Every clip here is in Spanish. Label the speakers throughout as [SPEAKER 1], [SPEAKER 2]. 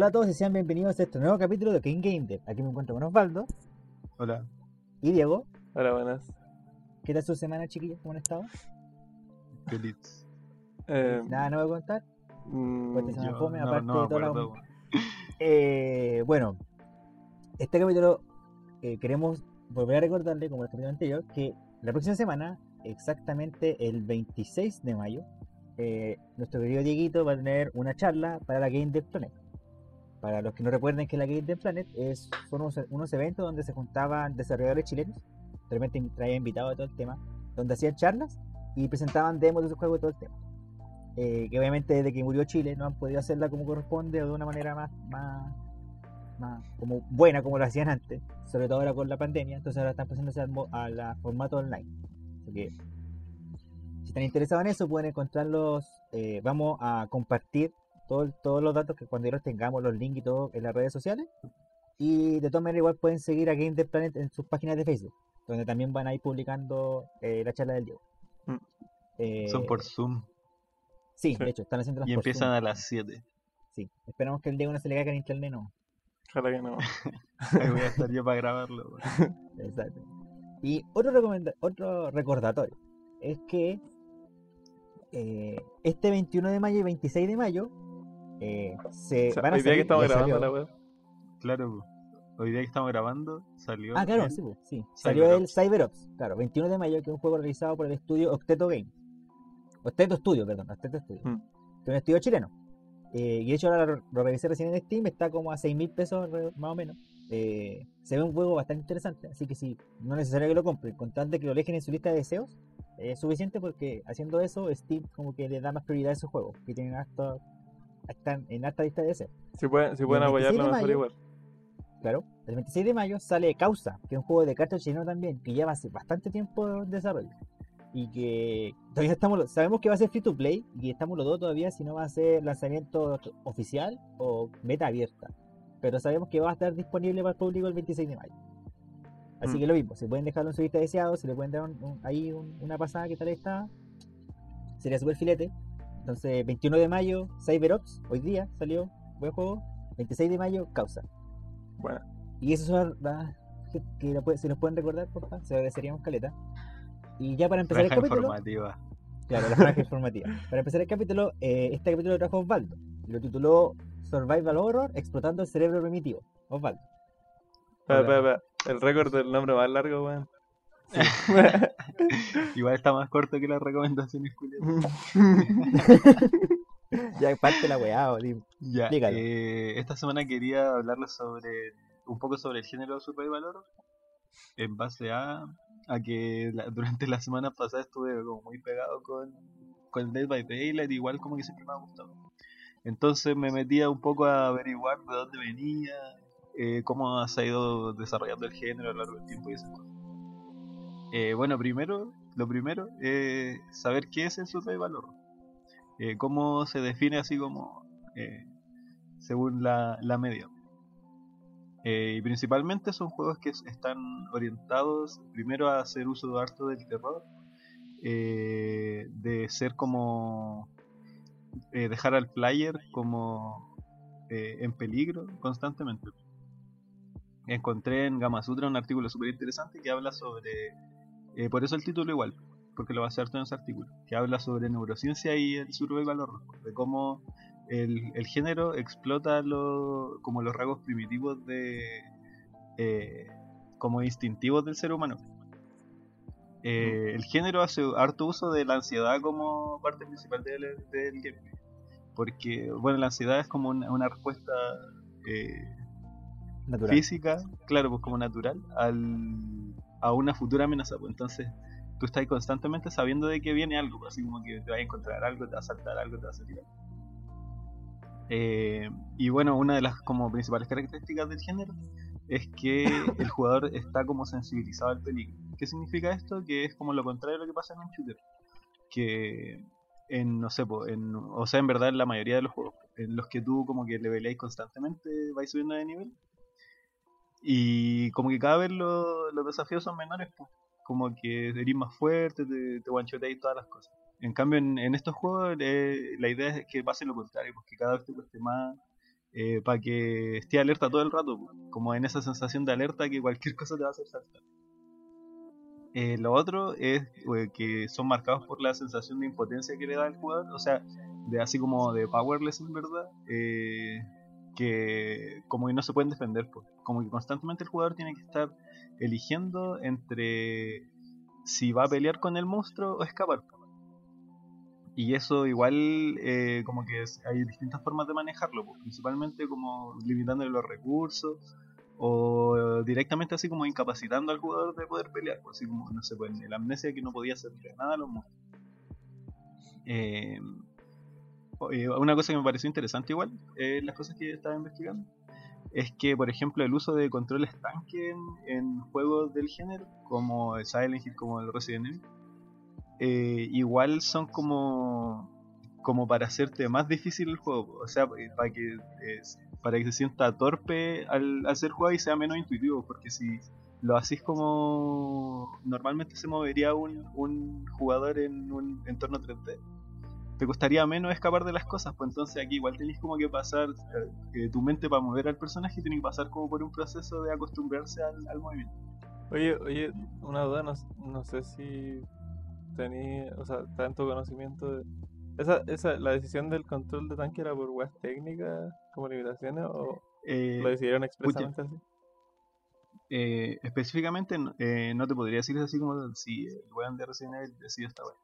[SPEAKER 1] Hola a todos y sean bienvenidos a este nuevo capítulo de King Game Dev. Aquí me encuentro con Osvaldo
[SPEAKER 2] Hola.
[SPEAKER 1] y Diego.
[SPEAKER 3] Hola, buenas.
[SPEAKER 1] ¿Qué tal su semana, chiquillos? ¿Cómo han estado?
[SPEAKER 2] Feliz.
[SPEAKER 3] Eh,
[SPEAKER 1] Nada nuevo que contar.
[SPEAKER 3] mm,
[SPEAKER 1] Pues
[SPEAKER 2] Yo
[SPEAKER 1] fome,
[SPEAKER 2] no,
[SPEAKER 1] aparte
[SPEAKER 2] no
[SPEAKER 1] de toda la-. Eh, bueno, este capítulo eh, queremos volver a recordarle, como el capítulo anterior, que la próxima semana, exactamente el 26 de mayo, eh, nuestro querido Dieguito va a tener una charla para la Game Dev Planet. Para los que no recuerden que la Game Dev Planet es, unos, unos eventos donde se juntaban desarrolladores chilenos, de repente traía invitados a todo el tema, donde hacían charlas y presentaban demos de sus juegos y todo el tema. Eh, que obviamente desde que murió Chile no han podido hacerla como corresponde o de una manera más, más, más como buena como lo hacían antes, sobre todo ahora con la pandemia, entonces ahora están pasándose al, a la formato online. Así que si están interesados en eso pueden encontrarlos, eh, vamos a compartir todo el- todos los datos que cuando ya los tengamos, los links y todo en las redes sociales. Y de todas maneras igual pueden seguir a Game Dev Planet en sus páginas de Facebook, donde también van a ir publicando eh, la charla del Diego.
[SPEAKER 3] Mm.
[SPEAKER 1] Eh,
[SPEAKER 2] Son por Zoom
[SPEAKER 1] Sí,
[SPEAKER 3] Sí.
[SPEAKER 1] de hecho, están haciendo
[SPEAKER 2] y empiezan a las 7.
[SPEAKER 1] Sí, esperamos que el Diego no se le caiga en internet, no.
[SPEAKER 3] ojalá que no.
[SPEAKER 2] Ahí voy a estar yo para grabarlo.
[SPEAKER 1] Exacto. Y otro, otro recordatorio es que eh, este 21 de mayo y 26 de mayo eh, se
[SPEAKER 3] O sea,
[SPEAKER 1] van a
[SPEAKER 3] hoy día que estamos grabando
[SPEAKER 1] salió-
[SPEAKER 3] la web.
[SPEAKER 2] Claro, hoy día que estamos grabando salió.
[SPEAKER 1] Ah, claro,
[SPEAKER 2] el-
[SPEAKER 1] sí, sí. Salió el
[SPEAKER 2] CyberOps.
[SPEAKER 1] CyberOps, claro, 21 de mayo, que es un juego realizado por el estudio Octeto Game. Octeto Studio, perdón, Octeto Studio.
[SPEAKER 3] Mm.
[SPEAKER 1] Que es un estudio chileno. Eh, y de hecho ahora lo, lo revisé recién en Steam, está como a 6 mil pesos más o menos. Eh, se ve un juego bastante interesante, así que si no es necesario que lo compren, con tal de que lo dejen en su lista de deseos, es suficiente porque haciendo eso Steam como que le da más prioridad a esos juegos, que tienen hasta, están en alta lista de deseos.
[SPEAKER 3] Si pueden, si pueden
[SPEAKER 1] el 26
[SPEAKER 3] apoyarlo, mejor
[SPEAKER 1] mayo-
[SPEAKER 3] igual.
[SPEAKER 1] Claro, el 26 de mayo sale Causa, que es un juego de cartas chileno también, que lleva hace bastante tiempo en desarrollo. Y que todavía estamos, sabemos que va a ser free to play y estamos los dos todavía si no va a ser lanzamiento oficial o beta abierta. Pero sabemos que va a estar disponible para el público el 26 de mayo. Así
[SPEAKER 3] Mm.
[SPEAKER 1] que lo mismo, si pueden dejarlo en su lista de deseados, si le pueden dar un- un- ahí un- una pasada que tal está, sería súper filete. Entonces, 21 de mayo, CyberOps, hoy día salió, buen juego. 26 de mayo, Causa.
[SPEAKER 3] Bueno,
[SPEAKER 1] Y eso son las que, que lo puede- si nos pueden recordar, por favor, se agradeceríamos caleta. Y ya para empezar el capítulo,
[SPEAKER 2] informativa.
[SPEAKER 1] claro, la franja informativa. Para empezar el capítulo, eh, este capítulo lo trajo Osvaldo. Lo tituló Survival Horror explotando el cerebro primitivo. Osvaldo.
[SPEAKER 2] Hola.
[SPEAKER 3] espera, espera. El récord del nombre más largo, weón.
[SPEAKER 2] Igual está más corto que las recomendaciones, Julián.
[SPEAKER 1] ya parte la weá,
[SPEAKER 2] Ya, eh, esta semana quería hablarles sobre un poco sobre el género Survival Horror en base a, a que la- durante la semana pasada estuve como muy pegado con, con Dead by Daylight, igual como que siempre me ha gustado. Entonces me metía un poco a averiguar de dónde venía, eh, cómo se ha ido desarrollando el género a lo largo del tiempo y esas cosas. Eh, bueno, primero, lo primero es saber qué es el Survival Horror. Eh, cómo se define así como eh, según la, la media. Eh, y principalmente son juegos que están orientados primero a hacer uso harto del terror, eh, de ser como eh, dejar al player como eh, en peligro constantemente. Encontré en Gamasutra un artículo súper interesante que habla sobre, eh, por eso el título igual, porque lo va a hacer todo en ese artículo, que habla sobre neurociencia y el survival horror, de cómo el, el género explota lo, como los rasgos primitivos de eh, como instintivos del ser humano. Eh, el género hace harto uso de la ansiedad como parte principal del, del gameplay. Porque, bueno, la ansiedad es como una, una respuesta eh,
[SPEAKER 1] natural.
[SPEAKER 2] física, claro, pues como natural, al, a una futura amenaza. Pues entonces, tú estás constantemente sabiendo de que viene algo, pues, así como que te va a encontrar algo, te va a saltar algo, te va a salir algo. Eh, y bueno, una de las como principales características del género es que el jugador está como sensibilizado al peligro. ¿Qué significa esto? Que es como lo contrario de lo que pasa en un shooter. Que en, no sé, en, o sea, en verdad en la mayoría de los juegos, en los que tú como que leveleáis constantemente, vais subiendo de nivel. Y como que cada vez lo- los desafíos son menores, pues. Como que eres más fuerte, te, te one-shoteáis todas las cosas. En cambio, en, en estos juegos eh, la idea es que pase lo contrario, porque cada vez te cueste más para que esté alerta todo el rato, como en esa sensación de alerta que cualquier cosa te va a hacer saltar. Eh, lo otro es eh, que son marcados por la sensación de impotencia que le da el jugador, o sea, de así como de powerless en verdad, eh, que como que no se pueden defender, pues. como que constantemente el jugador tiene que estar eligiendo entre si va a pelear con el monstruo o escapar. Y eso igual eh, como que hay distintas formas de manejarlo, pues, principalmente como limitándole los recursos o directamente así como incapacitando al jugador de poder pelear, así como, no sé, pues el amnesia que no podía hacerle nada a los monstruos. Eh, eh, una cosa que me pareció interesante igual, eh, las cosas que estaba investigando, es que, por ejemplo, el uso de controles tanque en, juegos del género, como el Silent Hill, como el Resident Evil, eh, igual son como como para hacerte más difícil el juego, o sea, eh, para que eh, para que se sienta torpe al, ser jugado y sea menos intuitivo, porque si lo haces como normalmente se movería un, un jugador en un entorno 3D, te costaría menos escapar de las cosas, pues entonces aquí igual tenés como que pasar eh, tu mente para mover al personaje tiene que pasar como por un proceso de acostumbrarse al, al movimiento.
[SPEAKER 3] Oye, oye, una duda, no, no sé si tenía, o sea, está en tu conocimiento de... Esa, esa, ¿La decisión del control de tanque era por weas técnicas, como limitaciones, o
[SPEAKER 2] Eh,
[SPEAKER 3] lo decidieron expresamente así?
[SPEAKER 2] Eh, específicamente no- eh, no te podría decir así como si el weón de Resident Evil decidió esta weá.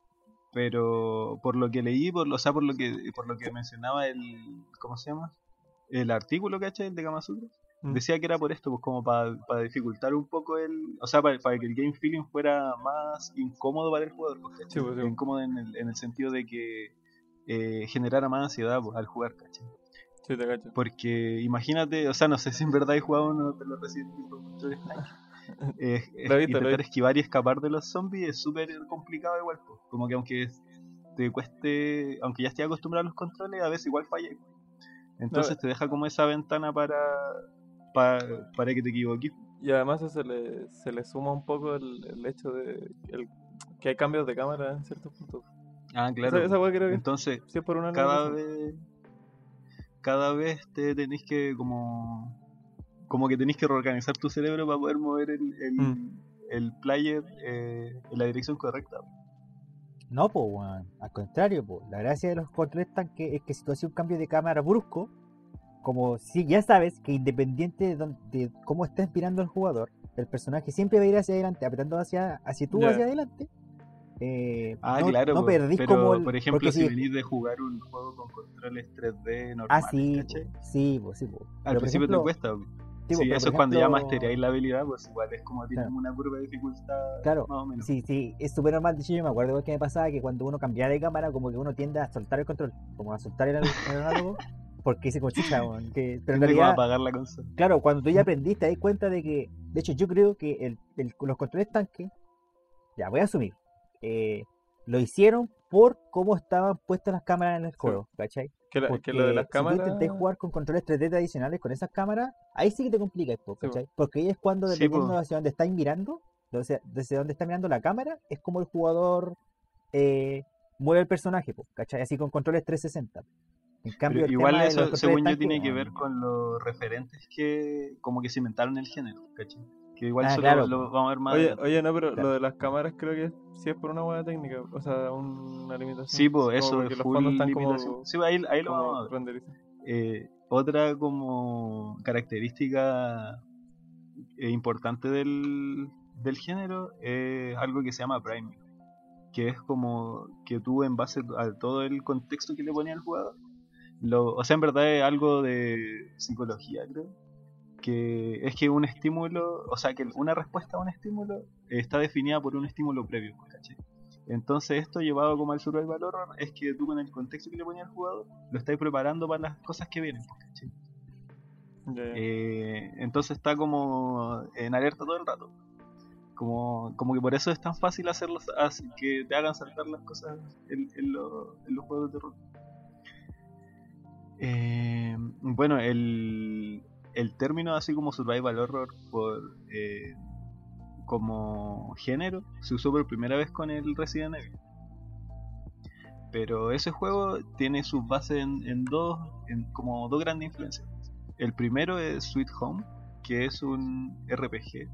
[SPEAKER 2] Pero por lo que leí, por, lo- o sea, por lo que por lo que mencionaba el. ¿Cómo se llama? El artículo, ¿cachai? El de Gamasutra.
[SPEAKER 3] Mm.
[SPEAKER 2] Decía que era por esto, pues como para dificultar un poco el. O sea, para, que el game feeling fuera más incómodo para el jugador, pues, ¿cachai?
[SPEAKER 3] Sí, pues, sí.
[SPEAKER 2] Incómodo en el, en el sentido de que eh, generara más ansiedad pues, al jugar, ¿cachai?
[SPEAKER 3] Sí, te cacho.
[SPEAKER 2] Porque imagínate, o sea, no sé si en verdad hay jugado uno de los Resident Evil. Eh,
[SPEAKER 3] Lo visto, lo
[SPEAKER 2] intentar
[SPEAKER 3] visto.
[SPEAKER 2] esquivar y escapar de los zombies es súper complicado igual. po. Como que aunque te cueste, aunque ya estés acostumbrado a los controles, a veces igual falla. Entonces
[SPEAKER 3] No.
[SPEAKER 2] te deja como esa ventana para, para, para que te equivoques.
[SPEAKER 3] Y además se le, se le suma un poco el, el hecho de el- que hay cambios de cámara en ciertos puntos.
[SPEAKER 2] Ah, claro.
[SPEAKER 3] Esa, esa creo que
[SPEAKER 2] Entonces,
[SPEAKER 3] sí es por una
[SPEAKER 2] cada vez cada vez te tenéis que como como que tenéis que reorganizar tu cerebro para poder mover el, el,
[SPEAKER 3] Mm.
[SPEAKER 2] el player eh, en la dirección correcta.
[SPEAKER 1] No, pues, weón. Al contrario, pues. La gracia de los controles tanque es que si tú haces un cambio de cámara brusco, como si ya sabes que independiente de, dónde- de cómo está inspirando el jugador, el personaje siempre va a ir hacia adelante, apretando hacia, hacia tú
[SPEAKER 3] Ya.
[SPEAKER 1] hacia adelante. eh,
[SPEAKER 2] Ah,
[SPEAKER 1] no,
[SPEAKER 2] claro,
[SPEAKER 1] no perdís
[SPEAKER 2] pero
[SPEAKER 1] como el,
[SPEAKER 2] por ejemplo, si
[SPEAKER 1] si-
[SPEAKER 2] venís de jugar un juego con controles 3D
[SPEAKER 1] Ah,
[SPEAKER 2] normales,
[SPEAKER 1] sí, sí, po, sí.
[SPEAKER 2] Al
[SPEAKER 1] Pero,
[SPEAKER 2] principio
[SPEAKER 1] ejemplo,
[SPEAKER 2] te cuesta.
[SPEAKER 1] Sí,
[SPEAKER 2] Sí, eso es cuando ya
[SPEAKER 1] ejemplo,
[SPEAKER 2] mastereáis la habilidad, pues igual es como tiene
[SPEAKER 1] Claro.
[SPEAKER 2] una curva de dificultad
[SPEAKER 1] Claro,
[SPEAKER 2] más o menos.
[SPEAKER 1] Sí, sí, es súper normal. De hecho, yo me acuerdo que me pasaba que cuando uno cambiaba de cámara, como que uno tiende a soltar el control, como a soltar el, el análogo, porque chucha, weón, que, pero en realidad,
[SPEAKER 2] apagar la consola.
[SPEAKER 1] claro, cuando tú ya aprendiste, te das cuenta de que, de hecho, yo creo que el, el- los controles tanque, ya voy a asumir, eh, lo hicieron por cómo estaban puestas las cámaras en el juego, ¿cachai?
[SPEAKER 3] Que, la-
[SPEAKER 1] Porque
[SPEAKER 3] que lo de las
[SPEAKER 1] si
[SPEAKER 3] cámaras.
[SPEAKER 1] tú intenté jugar con controles 3D tradicionales con esas cámaras, ahí sí que te complicas, po,
[SPEAKER 3] Sí, po.
[SPEAKER 1] ¿cachai? Porque ahí es cuando,
[SPEAKER 2] Sí,
[SPEAKER 1] dependiendo
[SPEAKER 2] po.
[SPEAKER 1] hacia dónde estáis mirando, desde, desde dónde está mirando la cámara, es como el jugador eh, mueve el personaje, ¿cachai? Así con controles 360. En cambio,
[SPEAKER 2] Pero igual eso, según yo, tiene que ver con los referentes que como que se inventaron el género, ¿cachai? Que igual
[SPEAKER 1] Ah,
[SPEAKER 2] eso
[SPEAKER 1] claro,
[SPEAKER 2] lo, vamos a ver más
[SPEAKER 3] Oye,
[SPEAKER 2] adelante.
[SPEAKER 3] oye, no, pero
[SPEAKER 1] Claro.
[SPEAKER 3] lo de las cámaras creo que sí es por una buena técnica, o sea, una limitación.
[SPEAKER 2] Sí, pues eso
[SPEAKER 3] los
[SPEAKER 2] full
[SPEAKER 3] fondos están
[SPEAKER 2] limitación.
[SPEAKER 3] como,
[SPEAKER 2] Sí, ahí, ahí lo vamos a ver. Eh, otra como característica eh, importante del, del género es algo que se llama priming, que es como que tú en base a todo el contexto que le ponía al jugador, lo, o sea, en verdad es algo de psicología, creo, que es que un estímulo, o sea, que una respuesta a un estímulo está definida por un estímulo previo, ¿cachai? Entonces esto llevado como al survival horror es que tú con el contexto que le ponía al jugador lo estás preparando para las cosas que vienen. Eh, entonces está como en alerta todo el rato. Como, como que por eso es tan fácil hacerlos así, que te hagan saltar las cosas en, en lo- en los juegos de terror. Eh, bueno, el, el término así como survival horror por eh, como género se usó por primera vez con el Resident Evil. Pero ese juego tiene sus bases en, dos, en como dos grandes influencias. el primero es Sweet Home, que es un RPG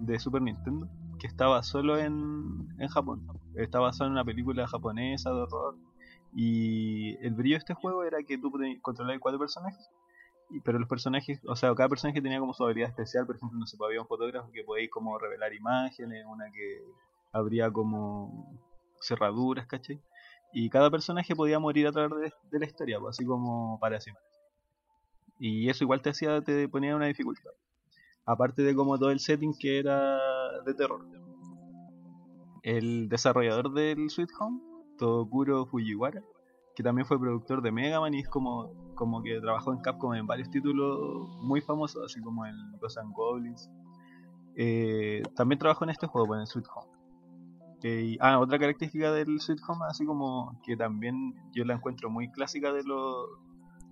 [SPEAKER 2] de Super Nintendo que estaba solo en, en Japón. Estaba basado en una película japonesa de horror. Y el brillo de este juego era que tú controlabas cuatro personajes. Pero los personajes, o sea, cada personaje tenía como su habilidad especial. Por ejemplo, no sé, había un fotógrafo que podía como revelar imágenes, una que habría como cerraduras, ¿cachai? Y cada personaje podía morir a través de, de la historia, pues, así como para siempre. Y eso igual te hacía, te ponía una dificultad. Aparte de como todo el setting que era de terror. El desarrollador del Sweet Home, Tokuro Fujiwara, que también fue productor de Mega Man y es como, como que trabajó en Capcom en varios títulos muy famosos, así como en Ghosts and Goblins. Eh, también trabajó en este juego, pues, en el Sweet Home. Eh, ah, otra característica del Sweet Home, así como que también yo la encuentro muy clásica de los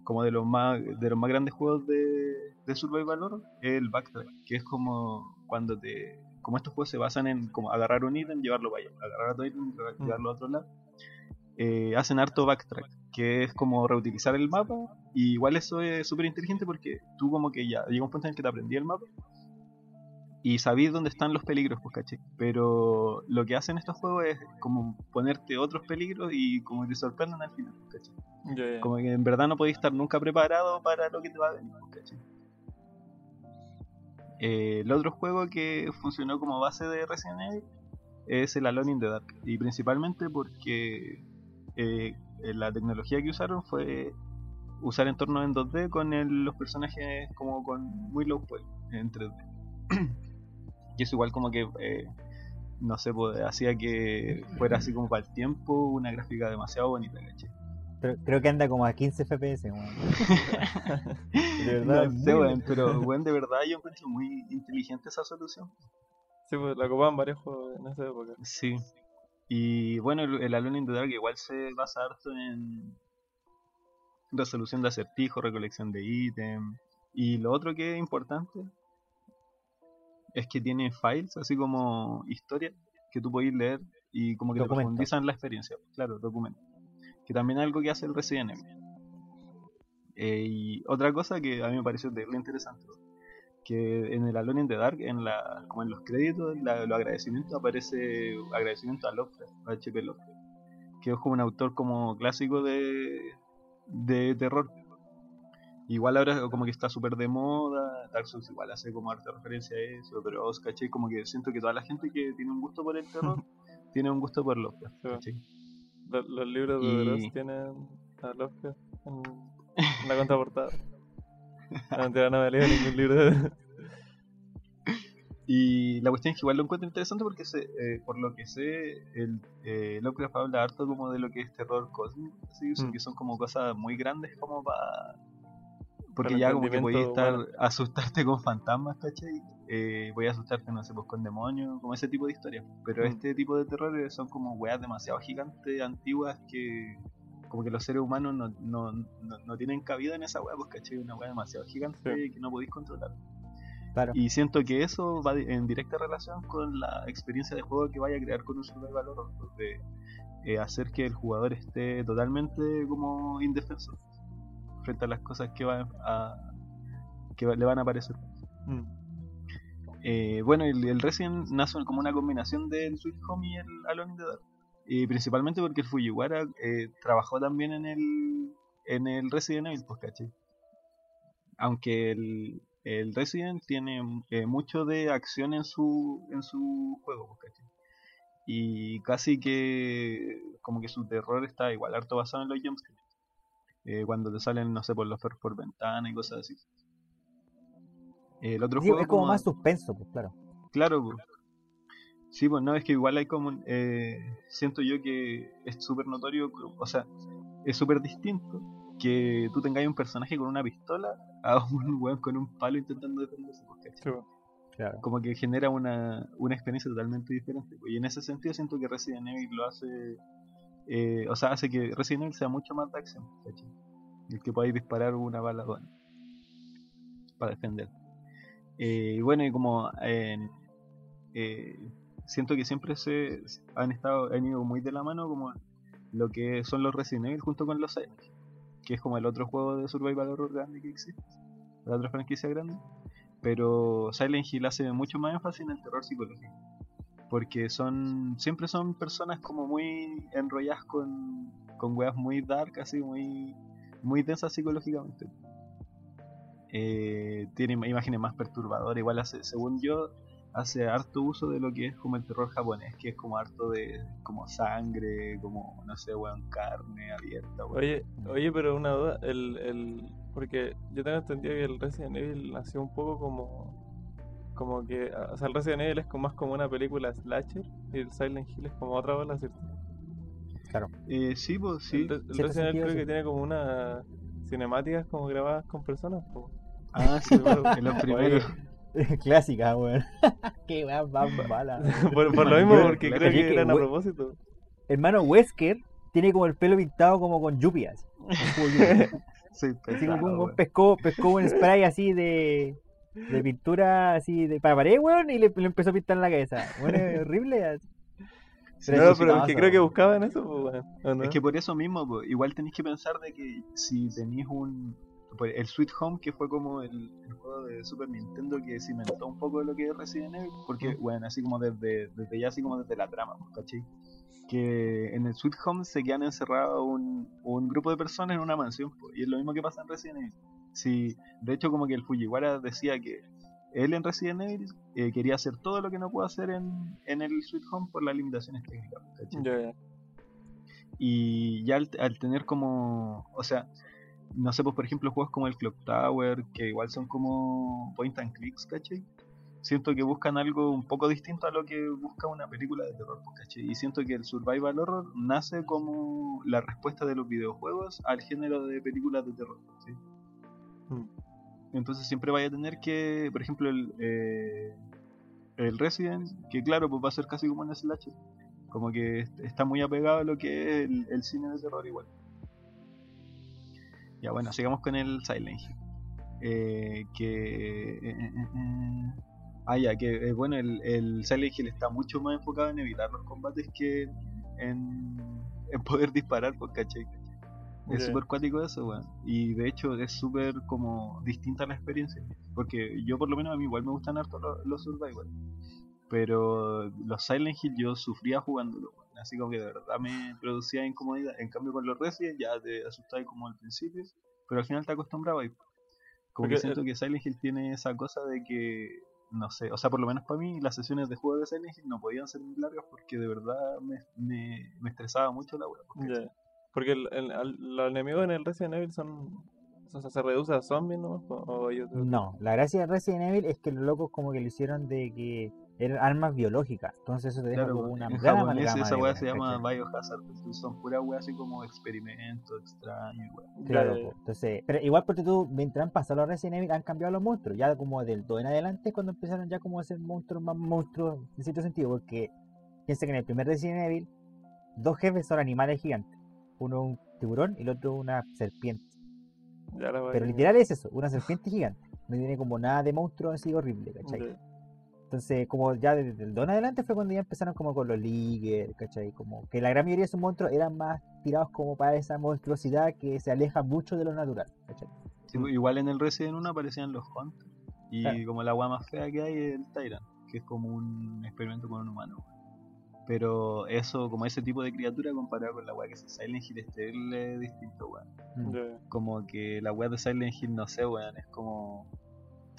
[SPEAKER 2] como de los más de los más grandes juegos de, de Survival Horror, es el backtrack, que es como cuando te como estos juegos se basan en como agarrar un ítem, llevarlo para allá, agarrar otro ítem,
[SPEAKER 3] Mm.
[SPEAKER 2] llevarlo a otro lado. Eh, hacen harto backtrack, que es como reutilizar el mapa, y igual eso es súper inteligente porque tú como que ya llega un punto en el que te aprendí el mapa, y sabís dónde están los peligros, pues caché. Pero lo que hacen estos juegos es como ponerte otros peligros y como que te sorprenden al final, pues, caché. Como que en verdad no podéis estar nunca preparado para lo que te va a venir, pues. Eh, el otro juego que funcionó como base de Resident Evil es el Alone in the Dark. Y principalmente porque eh, eh, la tecnología que usaron fue usar entornos en 2D con el- los personajes como con muy low poly en 3D. y eso igual como que, eh, no sé, pues, hacía que fuera así como para el tiempo una gráfica demasiado bonita, ¿cachai?
[SPEAKER 1] Pero creo que anda como a 15 FPS, weón. De verdad,
[SPEAKER 2] no sé, weón, pero weón, de verdad yo encuentro muy inteligente esa solución.
[SPEAKER 3] Sí, pues la ocupaban varios juegos en esa época.
[SPEAKER 2] Sí. Y bueno, el, el Alone in the Dark igual se basa harto en resolución de acertijos, recolección de ítems. Y lo otro que es importante es que tiene files, así como historia, que tú podés leer y como que te
[SPEAKER 1] Documentos.
[SPEAKER 2] profundizan la experiencia. Claro, documentos. Que también es algo que hace el Resident Evil. Eh, y otra cosa que a mí me pareció terrible interesante, que en el Alone in the Dark, en la, como en los créditos, la- los agradecimientos, aparece agradecimiento a Lovecraft, a H.P. Lovecraft, que es como un autor como clásico de, de terror. Igual ahora como que está súper de moda, Dark Souls igual hace como harta referencia a eso, pero os caché como que siento que toda la gente que tiene un gusto por el terror, tiene un gusto por Lovecraft,
[SPEAKER 3] Sí. los libros de
[SPEAKER 2] Y-
[SPEAKER 3] Dross tienen a Lovecraft en, en la contraportada. No, mentira, no me leo ningún libro de...
[SPEAKER 2] Y la cuestión es que igual lo encuentro interesante porque se, eh, por lo que sé, el eh, Lovecraft habla harto como de lo que es terror cósmico,
[SPEAKER 3] Mm.
[SPEAKER 2] que son como cosas muy grandes como para... Porque ya como que podías estar asustarte con fantasmas, ¿cachai? Eh, voy a asustarte, no sé, pues con demonios, como ese tipo de historias. Pero
[SPEAKER 3] Mm.
[SPEAKER 2] este tipo de terrores son como weas demasiado gigantes, antiguas, que como que los seres humanos no, no, no, no tienen cabida en esa wea, pues, ¿cachai? Una wea demasiado gigante que no podéis controlar.
[SPEAKER 1] Claro.
[SPEAKER 2] Y siento que eso va en directa relación con la experiencia de juego que vaya a crear con un survival horror, pues, de eh, hacer que el jugador esté totalmente como indefenso frente a las cosas que van a que va- le van a aparecer.
[SPEAKER 3] Mm.
[SPEAKER 2] Eh, bueno, el, el Resident nace como una combinación del Sweet Home y el Alone in the Dark. Y principalmente porque el Fujiwara eh, trabajó también en el en el Resident Evil, pues caché. Aunque el, el Resident tiene eh, mucho de acción en su en su juego, pues. Y casi que como que su terror está igual harto basado en los jumpscares. Eh, cuando te salen, no sé, por los perros por ventana y cosas así. El otro
[SPEAKER 1] Sí,
[SPEAKER 2] juego
[SPEAKER 1] es como
[SPEAKER 2] como-
[SPEAKER 1] más suspenso, pues claro.
[SPEAKER 2] Claro, po. Sí, pues no, es que igual hay como, eh, siento yo que es súper notorio, o sea, es súper distinto que tú tengáis un personaje con una pistola a un weón con un palo intentando defenderse, pues.
[SPEAKER 3] Sí, pues.
[SPEAKER 1] claro.
[SPEAKER 2] Como que genera una, una experiencia totalmente diferente. pues, Y en ese sentido siento que Resident Evil lo hace, eh, o sea, hace que Resident Evil sea mucho más de acción, ¿cachai? El que podáis disparar una bala bueno, para defender. Eh, y bueno, y como en- eh, siento que siempre se han estado han ido muy de la mano como lo que son los Resident Evil junto con los Silent que es como el otro juego de survival horror grande que existe. la otra franquicia grande. Pero Silent Hill hace mucho más énfasis en el terror psicológico. Porque son siempre son personas como muy enrolladas con, con weas muy dark, así muy, muy densas psicológicamente. Eh, tiene imágenes más perturbadoras. Igual hace, según yo, hace harto uso de lo que es como el terror japonés, que es como harto de como sangre, como no sé, weón, carne abierta. weón.
[SPEAKER 3] Oye, oye, pero una duda, el, el, porque yo tengo entendido que el Resident Evil nació un poco como, como que, o sea, el Resident Evil es como más como una película slasher y el Silent Hill es como otra bola, ¿cierto?
[SPEAKER 1] Claro.
[SPEAKER 2] Eh, sí, pues sí.
[SPEAKER 3] El, Resident Evil creo
[SPEAKER 1] sí.
[SPEAKER 3] que tiene como una cinemáticas como grabadas con personas, po.
[SPEAKER 2] Ah, sí, pues, en los primeros.
[SPEAKER 1] Clásica, weón. Qué weón más mala.
[SPEAKER 3] por, por lo mismo, porque creo que
[SPEAKER 1] que,
[SPEAKER 3] eran a propósito.
[SPEAKER 1] Hermano Wesker tiene como el pelo pintado como con lluvias.
[SPEAKER 2] Sí,
[SPEAKER 1] Así como un pescó, pescó un spray así de, de pintura así de para pared, weón, y le, le empezó a pintar en la cabeza. Bueno, es horrible.
[SPEAKER 2] Sí,
[SPEAKER 3] no, pero es que creo que buscaban eso, po, weón, ¿o no?
[SPEAKER 2] Es que por eso mismo, po, igual tenéis que pensar de que si tenéis un... pues, el Sweet Home, que fue como el, el juego de Super Nintendo que cimentó un poco lo que es Resident Evil, porque, bueno, así como desde, desde ya, así como desde la trama, pues, ¿cachai? Que en el Sweet Home se quedan encerrados un, un grupo de personas en una mansión, po, y es lo mismo que pasa en Resident Evil. Si, de hecho, como que el Fujiwara decía que él en Resident Evil eh, quería hacer todo lo que no pudo hacer en, en el Sweet Home por las limitaciones técnicas, ¿cachai? Y ya al, al tener como, o sea, no sé, pues por ejemplo juegos como el Clock Tower, que igual son como point and clicks, ¿cachai? Siento que buscan algo un poco distinto a lo que busca una película de terror, pues, ¿cachai? Y siento que el survival horror nace como la respuesta de los videojuegos al género de películas de terror, ¿sí?
[SPEAKER 3] Mm.
[SPEAKER 2] Entonces siempre vaya a tener que, por ejemplo, el, eh, el Resident, que claro, pues va a ser casi como un slasher. Como que est- está muy apegado a lo que es el, el cine de terror igual. Ya bueno, sigamos con el Silent Hill. Eh, que... eh, eh, eh. Ah, ya, que bueno, el, el Silent Hill está mucho más enfocado en evitar los combates que en, en poder disparar, pues, ¿cachai? Es
[SPEAKER 3] Ya.
[SPEAKER 2] súper cuático eso, weón. Y de hecho es súper como distinta la experiencia. Porque yo por lo menos a mí igual me gustan harto los, los survival. Pero los Silent Hill yo sufría jugándolo. Así como que de verdad me producía incomodidad. En cambio con los Resident ya te asustabas como al principio. Pero al final te acostumbrabas. y- Como
[SPEAKER 3] Porque
[SPEAKER 2] que siento
[SPEAKER 3] el-
[SPEAKER 2] que Silent Hill tiene esa cosa de que... No sé, o sea, por lo menos para mí las sesiones de juego de Silent Hill no podían ser muy largas porque de verdad me, me, me estresaba mucho la pues, ¿cachai?
[SPEAKER 3] Ya. Porque el, el- al- los enemigos en el Resident Evil son. O sea, se reduce a zombies, ¿no? O, o
[SPEAKER 1] No, la gracia de Resident Evil es que los locos como que lo hicieron de que eran armas biológicas. Entonces eso te deja
[SPEAKER 2] Claro,
[SPEAKER 1] como una
[SPEAKER 2] en
[SPEAKER 1] gran
[SPEAKER 2] japonés esa weá se llama
[SPEAKER 1] ¿cachai?
[SPEAKER 2] Biohazard, entonces son puras weas así como experimentos extraños,
[SPEAKER 1] Claro, po. entonces, pero igual porque tú, mientras han pasado los Resident Evil, han cambiado los monstruos. Ya como del 2 en adelante es cuando empezaron ya como a ser monstruos más monstruos en cierto sentido, porque piensa que en el primer Resident Evil, dos jefes son animales gigantes. Uno un tiburón y el otro una serpiente.
[SPEAKER 3] ya la
[SPEAKER 1] Pero literal es eso, una serpiente gigante. No tiene como nada de monstruo así horrible, ¿cachai? Entonces, como ya desde el 2 en adelante fue cuando ya empezaron como con los Liger, ¿cachai? Como que la gran mayoría de esos monstruos eran más tirados como para esa monstruosidad que se aleja mucho de lo natural, ¿cachai?
[SPEAKER 2] Sí, pues, igual en el Resident 1 aparecían los Hunters. Y
[SPEAKER 1] Claro.
[SPEAKER 2] como la wea más fea que hay es el Tyrant, que es como un experimento con un humano. weá. Pero eso, como ese tipo de criatura comparado con la wea que es Silent Hill, es terrible distinto, weón.
[SPEAKER 1] Mm.
[SPEAKER 2] Como que la wea de Silent Hill, no sé, weón, es como.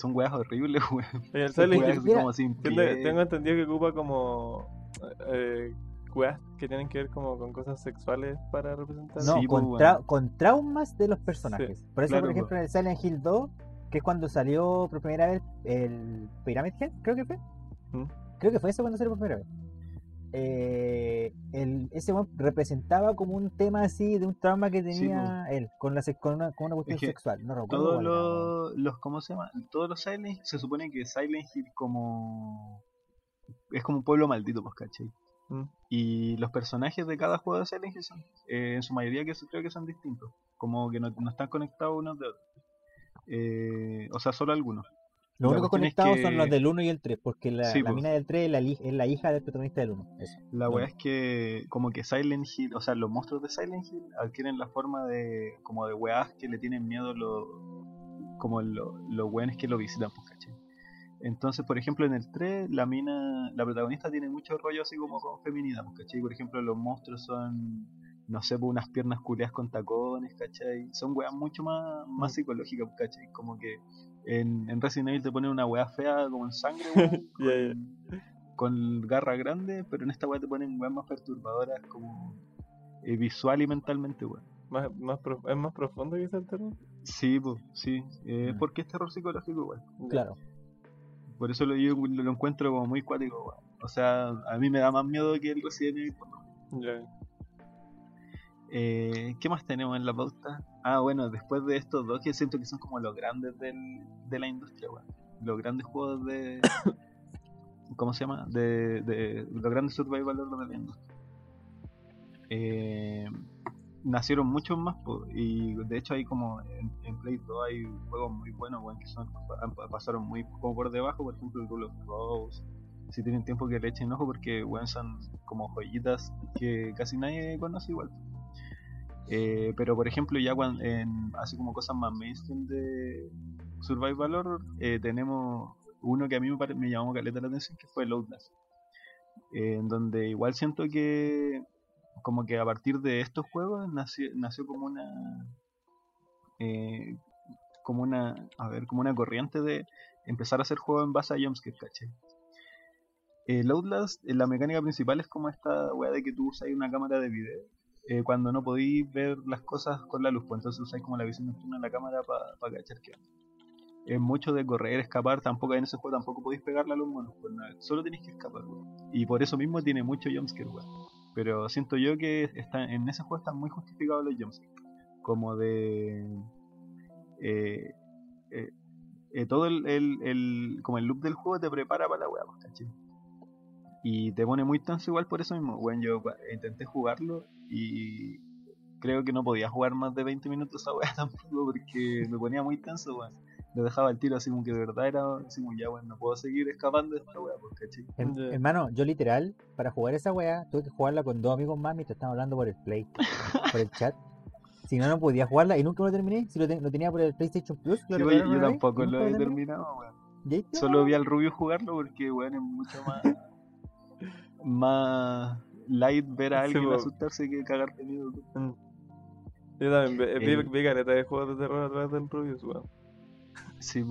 [SPEAKER 2] Son weas horribles, weón.
[SPEAKER 3] El
[SPEAKER 2] weas
[SPEAKER 3] Hill
[SPEAKER 2] como sin
[SPEAKER 3] Tengo, entendido que ocupa como eh, weas que tienen que ver como con cosas sexuales para representar.
[SPEAKER 1] No,
[SPEAKER 2] Sí,
[SPEAKER 1] con,
[SPEAKER 2] pues,
[SPEAKER 1] tra-
[SPEAKER 2] bueno.
[SPEAKER 1] con traumas de los personajes. Por eso,
[SPEAKER 2] claro,
[SPEAKER 1] por ejemplo, en el Silent Hill 2, que es cuando salió por primera vez el Pyramid Head, creo que fue.
[SPEAKER 3] ¿Mm?
[SPEAKER 1] Creo que fue eso cuando salió por primera vez. Eh, el, ese representaba como un tema así de un trauma que
[SPEAKER 2] Sí,
[SPEAKER 1] tenía él con, la, con, una, con una cuestión
[SPEAKER 2] que
[SPEAKER 1] sexual. No recuerdo
[SPEAKER 2] todos los, los ¿cómo se llama? Todos los Silent Hill, se supone que Silent Hill como es como un pueblo maldito, pues, ¿cachai?
[SPEAKER 3] Mm.
[SPEAKER 2] Y los personajes de cada juego de Silent Hill son, eh, en su mayoría que creo que son distintos, como que no, no están conectados unos de otros. Eh, o sea, solo algunos.
[SPEAKER 1] Los únicos conectados son
[SPEAKER 2] que-
[SPEAKER 1] los del 1 y el 3, porque la,
[SPEAKER 2] Sí,
[SPEAKER 1] la
[SPEAKER 2] po.
[SPEAKER 1] mina del 3 es la, es la hija del protagonista del 1. Eso.
[SPEAKER 2] La weá es que como que Silent Hill, o sea, los monstruos de Silent Hill adquieren la forma de como de weás que le tienen miedo los como lo, lo bueno es que lo visitan, pues, ¿cachai? Entonces, por ejemplo, en el 3, la mina, la protagonista tiene mucho rollo así como con feminidad, pues, ¿cachai? Por ejemplo, los monstruos son, no sé, pues, unas piernas culeas con tacones, ¿cachai? Son weas mucho más, más psicológicas, pues, ¿cachai? Como que en, en Resident Evil te ponen una wea fea como en sangre, weón,
[SPEAKER 3] Ya, ya.
[SPEAKER 2] con garra grande, pero en esta wea te ponen weas más perturbadoras como eh, visual y mentalmente, weón.
[SPEAKER 3] Más, más pro- ¿Es más profundo que el terror?
[SPEAKER 2] Sí, pues, sí. Eh,
[SPEAKER 1] Mm.
[SPEAKER 2] Porque es terror psicológico igual.
[SPEAKER 3] Ya.
[SPEAKER 1] Claro.
[SPEAKER 2] Por eso lo, yo lo, lo encuentro como muy cuático, weón. O sea, a mí me da más miedo que el Resident Evil. por lo menos.
[SPEAKER 3] Ya.
[SPEAKER 2] Eh, ¿Qué más tenemos en la pauta? Ah, bueno, después de estos dos que siento que son como los grandes del, de la industria, weón. Los grandes juegos de... ¿Cómo se llama? De, de los grandes survival de la industria. Eh, nacieron muchos más, po, y de hecho hay como en, en Play 2 hay juegos muy buenos, weón, que son, pasaron muy como por debajo, por ejemplo el Rule of Rose. Si tienen tiempo que le echen ojo porque weón, son como joyitas que casi nadie conoce igual. Eh, pero por ejemplo ya cuando, en, así como cosas más mainstream de Survival Horror, eh, tenemos uno que a mí me, pare- me llamó caleta la atención que fue el Outlast. Eh, en donde igual siento que como que a partir de estos juegos nació, nació como una eh, como una a ver como una corriente de empezar a hacer juegos en base a jumpscare ¿cachai? el Outlast eh, la mecánica principal es como esta wea de que tú usas una cámara de video eh, cuando no podéis ver las cosas con la luz pues entonces usáis como la visión nocturna de la cámara para cachar que es mucho de correr, escapar, tampoco en ese juego tampoco podéis pegarle a los monos, pues, no, solo tenéis que escapar, weón. Y por eso mismo tiene mucho jumpscare, weón. Pero siento yo que está, en ese juego están muy justificados los jumpscares. Como de. Eh, eh, todo el, el, el- Como el loop del juego te prepara para la weá, pues, ¿cachai? Y te pone muy tenso igual por eso mismo. Bueno, yo intenté jugarlo y creo que no podía jugar más de 20 minutos esa weá tampoco porque me ponía muy tenso, weón. Lo dejaba al tiro así como que de verdad era así como ya, weón, no puedo seguir escapando de esta weá, ¿cachai?
[SPEAKER 1] Her-
[SPEAKER 3] Ya.
[SPEAKER 1] Hermano, yo literal, para jugar esa weá, tuve que jugarla con dos amigos más mientras estaban hablando por el Play, por el chat. Si no, no podía jugarla y nunca lo terminé. Si lo, te- lo tenía por el PlayStation Plus,
[SPEAKER 2] Sí, yo tampoco lo he terminado, weón. Solo vi al Rubio jugarlo porque, weón, es mucho más. Más light ver a
[SPEAKER 3] Sí,
[SPEAKER 2] alguien
[SPEAKER 3] po.
[SPEAKER 2] asustarse que cagarte miedo.
[SPEAKER 3] Yo también vi, vi,
[SPEAKER 2] Eh.
[SPEAKER 3] vi caleta de juegos de terror a través del Rubius, weón.
[SPEAKER 2] Sí.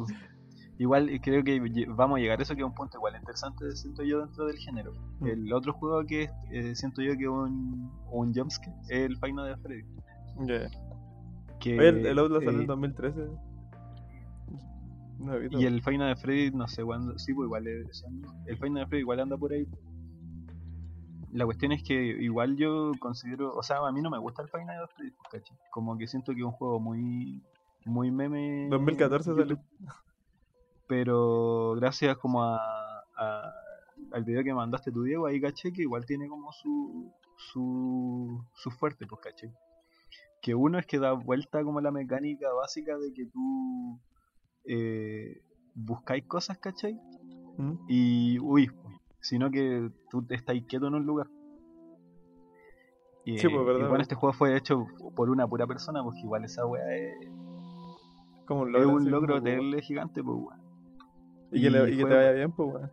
[SPEAKER 2] Igual eh, creo que vamos a llegar a eso que es un punto igual interesante, siento yo, dentro del género.
[SPEAKER 3] Mm.
[SPEAKER 2] El otro juego que eh, siento yo que es un, un jumpscare es el Final de Freddy. Que,
[SPEAKER 3] Oye, el, el salió
[SPEAKER 2] eh,
[SPEAKER 3] en 2013. No he visto.
[SPEAKER 2] Y el Final de Freddy, no sé cuándo. Sí, pues igual es. El Final de Freddy igual anda por ahí. La cuestión es que igual yo considero. O sea, a mí no me gusta el Final pues, ¿cachai? Como que siento que es un juego muy. Muy meme.
[SPEAKER 3] 2014
[SPEAKER 2] YouTube.
[SPEAKER 3] salió.
[SPEAKER 2] Pero gracias como a, a- al video que mandaste tu Diego, ahí caché que igual tiene como su. su. su fuerte, pues caché. Que uno es que da vuelta como la mecánica básica de que tú eh, buscáis cosas, ¿cachai?
[SPEAKER 3] ¿Mm?
[SPEAKER 2] Y uy, sino que tú te estás quieto en un lugar. Y,
[SPEAKER 3] Sí, pues,
[SPEAKER 2] eh,
[SPEAKER 3] verdad,
[SPEAKER 2] y bueno,
[SPEAKER 3] pues.
[SPEAKER 2] este juego fue hecho por una pura persona, porque igual esa wea es,
[SPEAKER 3] Como un
[SPEAKER 2] es
[SPEAKER 3] logro.
[SPEAKER 2] un
[SPEAKER 3] así
[SPEAKER 2] logro
[SPEAKER 3] como,
[SPEAKER 2] terrible gigante, pues weón.
[SPEAKER 3] Y que, le- y que
[SPEAKER 2] fue-
[SPEAKER 3] te vaya bien, pues, weón.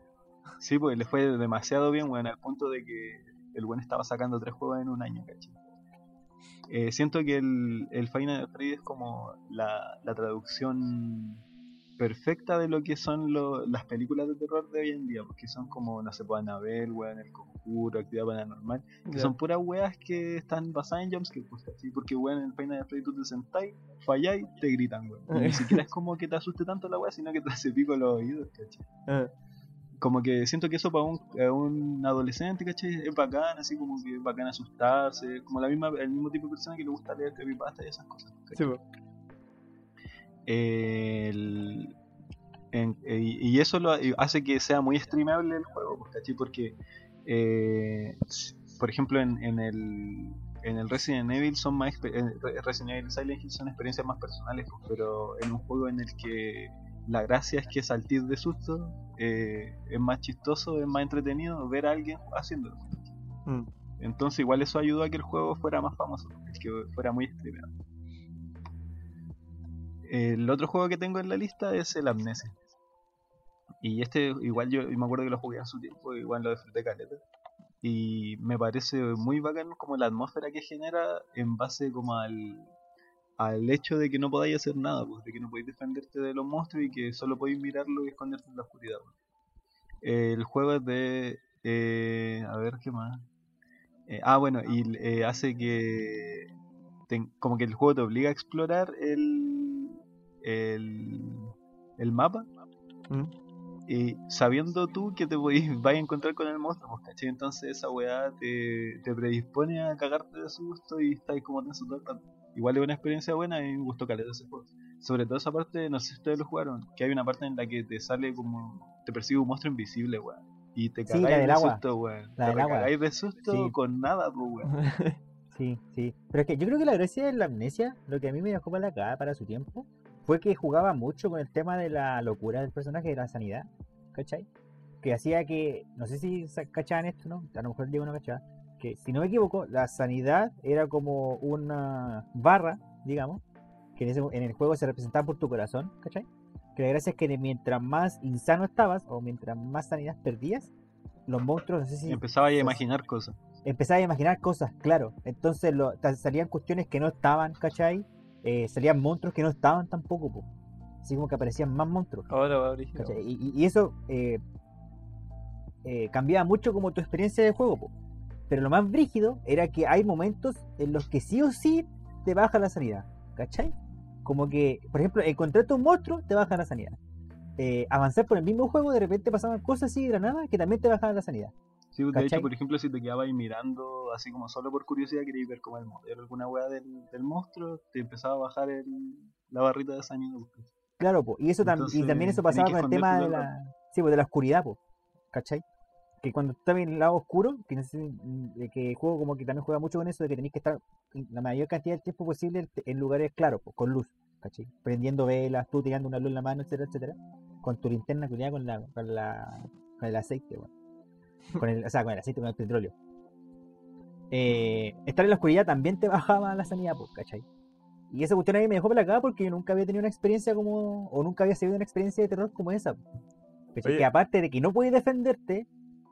[SPEAKER 2] Sí, pues le fue demasiado bien, weón, al punto de que el buen estaba sacando tres juegos en un año, ¿cachai? Eh, siento que el, el Final Freddy es como la, la traducción perfecta de lo que son lo- las películas de terror de hoy en día, porque son como, no se pueden ver, weón, el conjuro, actividad paranormal, que son puras weas que están basadas en jumpscare, pues, ¿cachai? Porque weón, en el Final Freddy tú te sentáis, falláis, te gritan, weón. Ni siquiera es como que te asuste tanto la wea, sino que te hace pico los oídos, ¿cachai?
[SPEAKER 3] Ah,
[SPEAKER 2] como que siento que eso para un, a un adolescente, ¿cachai? Es bacán, así como que es bacán asustarse, como la misma, el mismo tipo de persona que le gusta leer creepypasta y esas cosas.
[SPEAKER 3] sí,
[SPEAKER 2] ¿cachai?
[SPEAKER 3] pues.
[SPEAKER 2] El- en- eh, y eso lo hace que sea muy streamable el juego, pues, ¿cachai? Porque, eh, por ejemplo, en, en el en el Resident Evil son más Re- Resident Evil Silent Hill son experiencias más personales, pues, pero en un juego en el que la gracia es que saltir de susto eh, es más chistoso, es más entretenido ver a alguien haciéndolo.
[SPEAKER 3] Mm.
[SPEAKER 2] Entonces igual eso ayudó a que el juego fuera más famoso, que fuera muy streameado. El otro juego que tengo en la lista es el Amnesia. Y este, igual yo me acuerdo que lo jugué en su tiempo, igual lo disfruté caleta. Y me parece muy bacán como la atmósfera que genera en base como al, al hecho de que no podáis hacer nada, pues, de que no podéis defenderte de los monstruos y que solo podéis mirarlo y esconderte en la oscuridad. pues. El juego es de... eh, a ver, ¿qué más? Eh, ah, bueno, y eh, hace que... como que el juego te obliga a explorar el... el, el mapa
[SPEAKER 3] ¿Mm?
[SPEAKER 2] y sabiendo tú que te vas a encontrar con el monstruo, pues, ¿cachai? Entonces esa weá te, te predispone a cagarte de susto y estás como tenso todo el rato. Igual es una experiencia buena y me gustó caleta ese juego. Sobre todo esa parte, no sé si ustedes lo jugaron, que hay una parte en la que te sale como, te persigue un monstruo invisible, weón. Y te
[SPEAKER 1] Sí,
[SPEAKER 2] cagáis
[SPEAKER 1] la del
[SPEAKER 2] de
[SPEAKER 1] agua.
[SPEAKER 2] susto.
[SPEAKER 1] La
[SPEAKER 2] te
[SPEAKER 1] del agua.
[SPEAKER 2] cagáis de susto
[SPEAKER 1] Sí.
[SPEAKER 2] con nada, pues, weón.
[SPEAKER 1] Sí, sí. Pero es que yo creo que la gracia de la amnesia, lo que a mí me dejó para la cagada para su tiempo, fue que jugaba mucho con el tema de la locura del personaje, de la sanidad, ¿cachai? Que hacía que, no sé si cachaban esto, ¿no? A lo mejor Diego no cachaba, que si no me equivoco, la sanidad era como una barra, digamos, que en, ese- en el juego se representaba por tu corazón, ¿cachai? Que la gracia es que mientras más insano estabas, o mientras más sanidad perdías, los monstruos, no sé si
[SPEAKER 2] Empezaba a imaginar cosas.
[SPEAKER 1] empezaba a imaginar cosas, claro. Entonces lo, salían cuestiones que no estaban, ¿cachai? Eh, salían monstruos que no estaban tampoco, po. Así como que aparecían más monstruos. ¿cachai? Y, eso eh, eh, cambiaba mucho como tu experiencia de juego, po. Pero lo más brígido era que hay momentos en los que sí o sí te baja la sanidad, ¿cachai? Como que, por ejemplo, encontrarte un monstruo te baja la sanidad. Avanzar por el mismo juego, de repente pasaban cosas así de la nada que también te bajaban la sanidad.
[SPEAKER 2] Sí, de
[SPEAKER 1] ¿Cachai?
[SPEAKER 2] hecho, por ejemplo, si te quedabas ahí mirando, así como solo por curiosidad, querías ver como el modelo, alguna weá del, del monstruo, te empezaba a bajar el, la barrita de sanidad. pues.
[SPEAKER 1] Claro, po, y eso tam- y también eso
[SPEAKER 2] tenés
[SPEAKER 1] pasaba con el tema de la, sí, pues, de la oscuridad, po, ¿cachai? Que cuando estás en el lado oscuro, que, el juego como que también juega mucho con eso, de que tenéis que estar la mayor cantidad de tiempo posible en- lugares claros, po, con luz, ¿cachai? Prendiendo velas, tú tirando una luz en la mano, etcétera, etcétera, con tu linterna con la, con la, con el aceite, weón. Con el, o sea, con el aceite, con el petróleo. Eh, estar en la oscuridad también te bajaba la sanidad, po, ¿cachai? Y esa cuestión a mí me dejó acá porque yo nunca había tenido una experiencia como. o nunca había vivido una experiencia de terror como esa.
[SPEAKER 3] Oye.
[SPEAKER 1] Que aparte de que no puedes defenderte,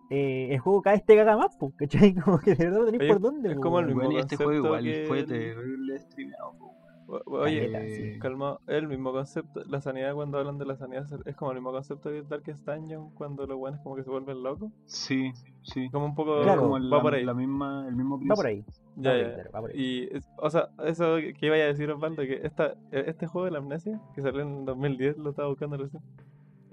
[SPEAKER 1] eh, el juego cada vez te caga más, po, ¿cachai? Como que de verdad no tenés
[SPEAKER 3] Oye,
[SPEAKER 1] por dónde.
[SPEAKER 3] es como el mismo
[SPEAKER 2] Bueno, y este juego igual
[SPEAKER 3] que
[SPEAKER 2] fue terrible streameado. po.
[SPEAKER 3] Oye,
[SPEAKER 1] Caleta,
[SPEAKER 2] sí.
[SPEAKER 3] calma, el mismo concepto. La sanidad, cuando hablan de la sanidad, es- como el mismo concepto que Darkest Dungeon cuando los buenos como que se vuelven locos.
[SPEAKER 2] Sí, sí.
[SPEAKER 3] Como un poco.
[SPEAKER 1] Claro.
[SPEAKER 2] como
[SPEAKER 3] va
[SPEAKER 2] la,
[SPEAKER 3] por ahí.
[SPEAKER 2] la misma, el mismo
[SPEAKER 1] Va por
[SPEAKER 2] principio.
[SPEAKER 1] ahí.
[SPEAKER 3] Ya,
[SPEAKER 1] va por
[SPEAKER 3] ya,
[SPEAKER 1] ahí, va por ahí.
[SPEAKER 3] Y, o sea, eso que que iba a decir Osvaldo, que esta, e- este juego de la amnesia, que salió en 2010, lo estaba buscando recién,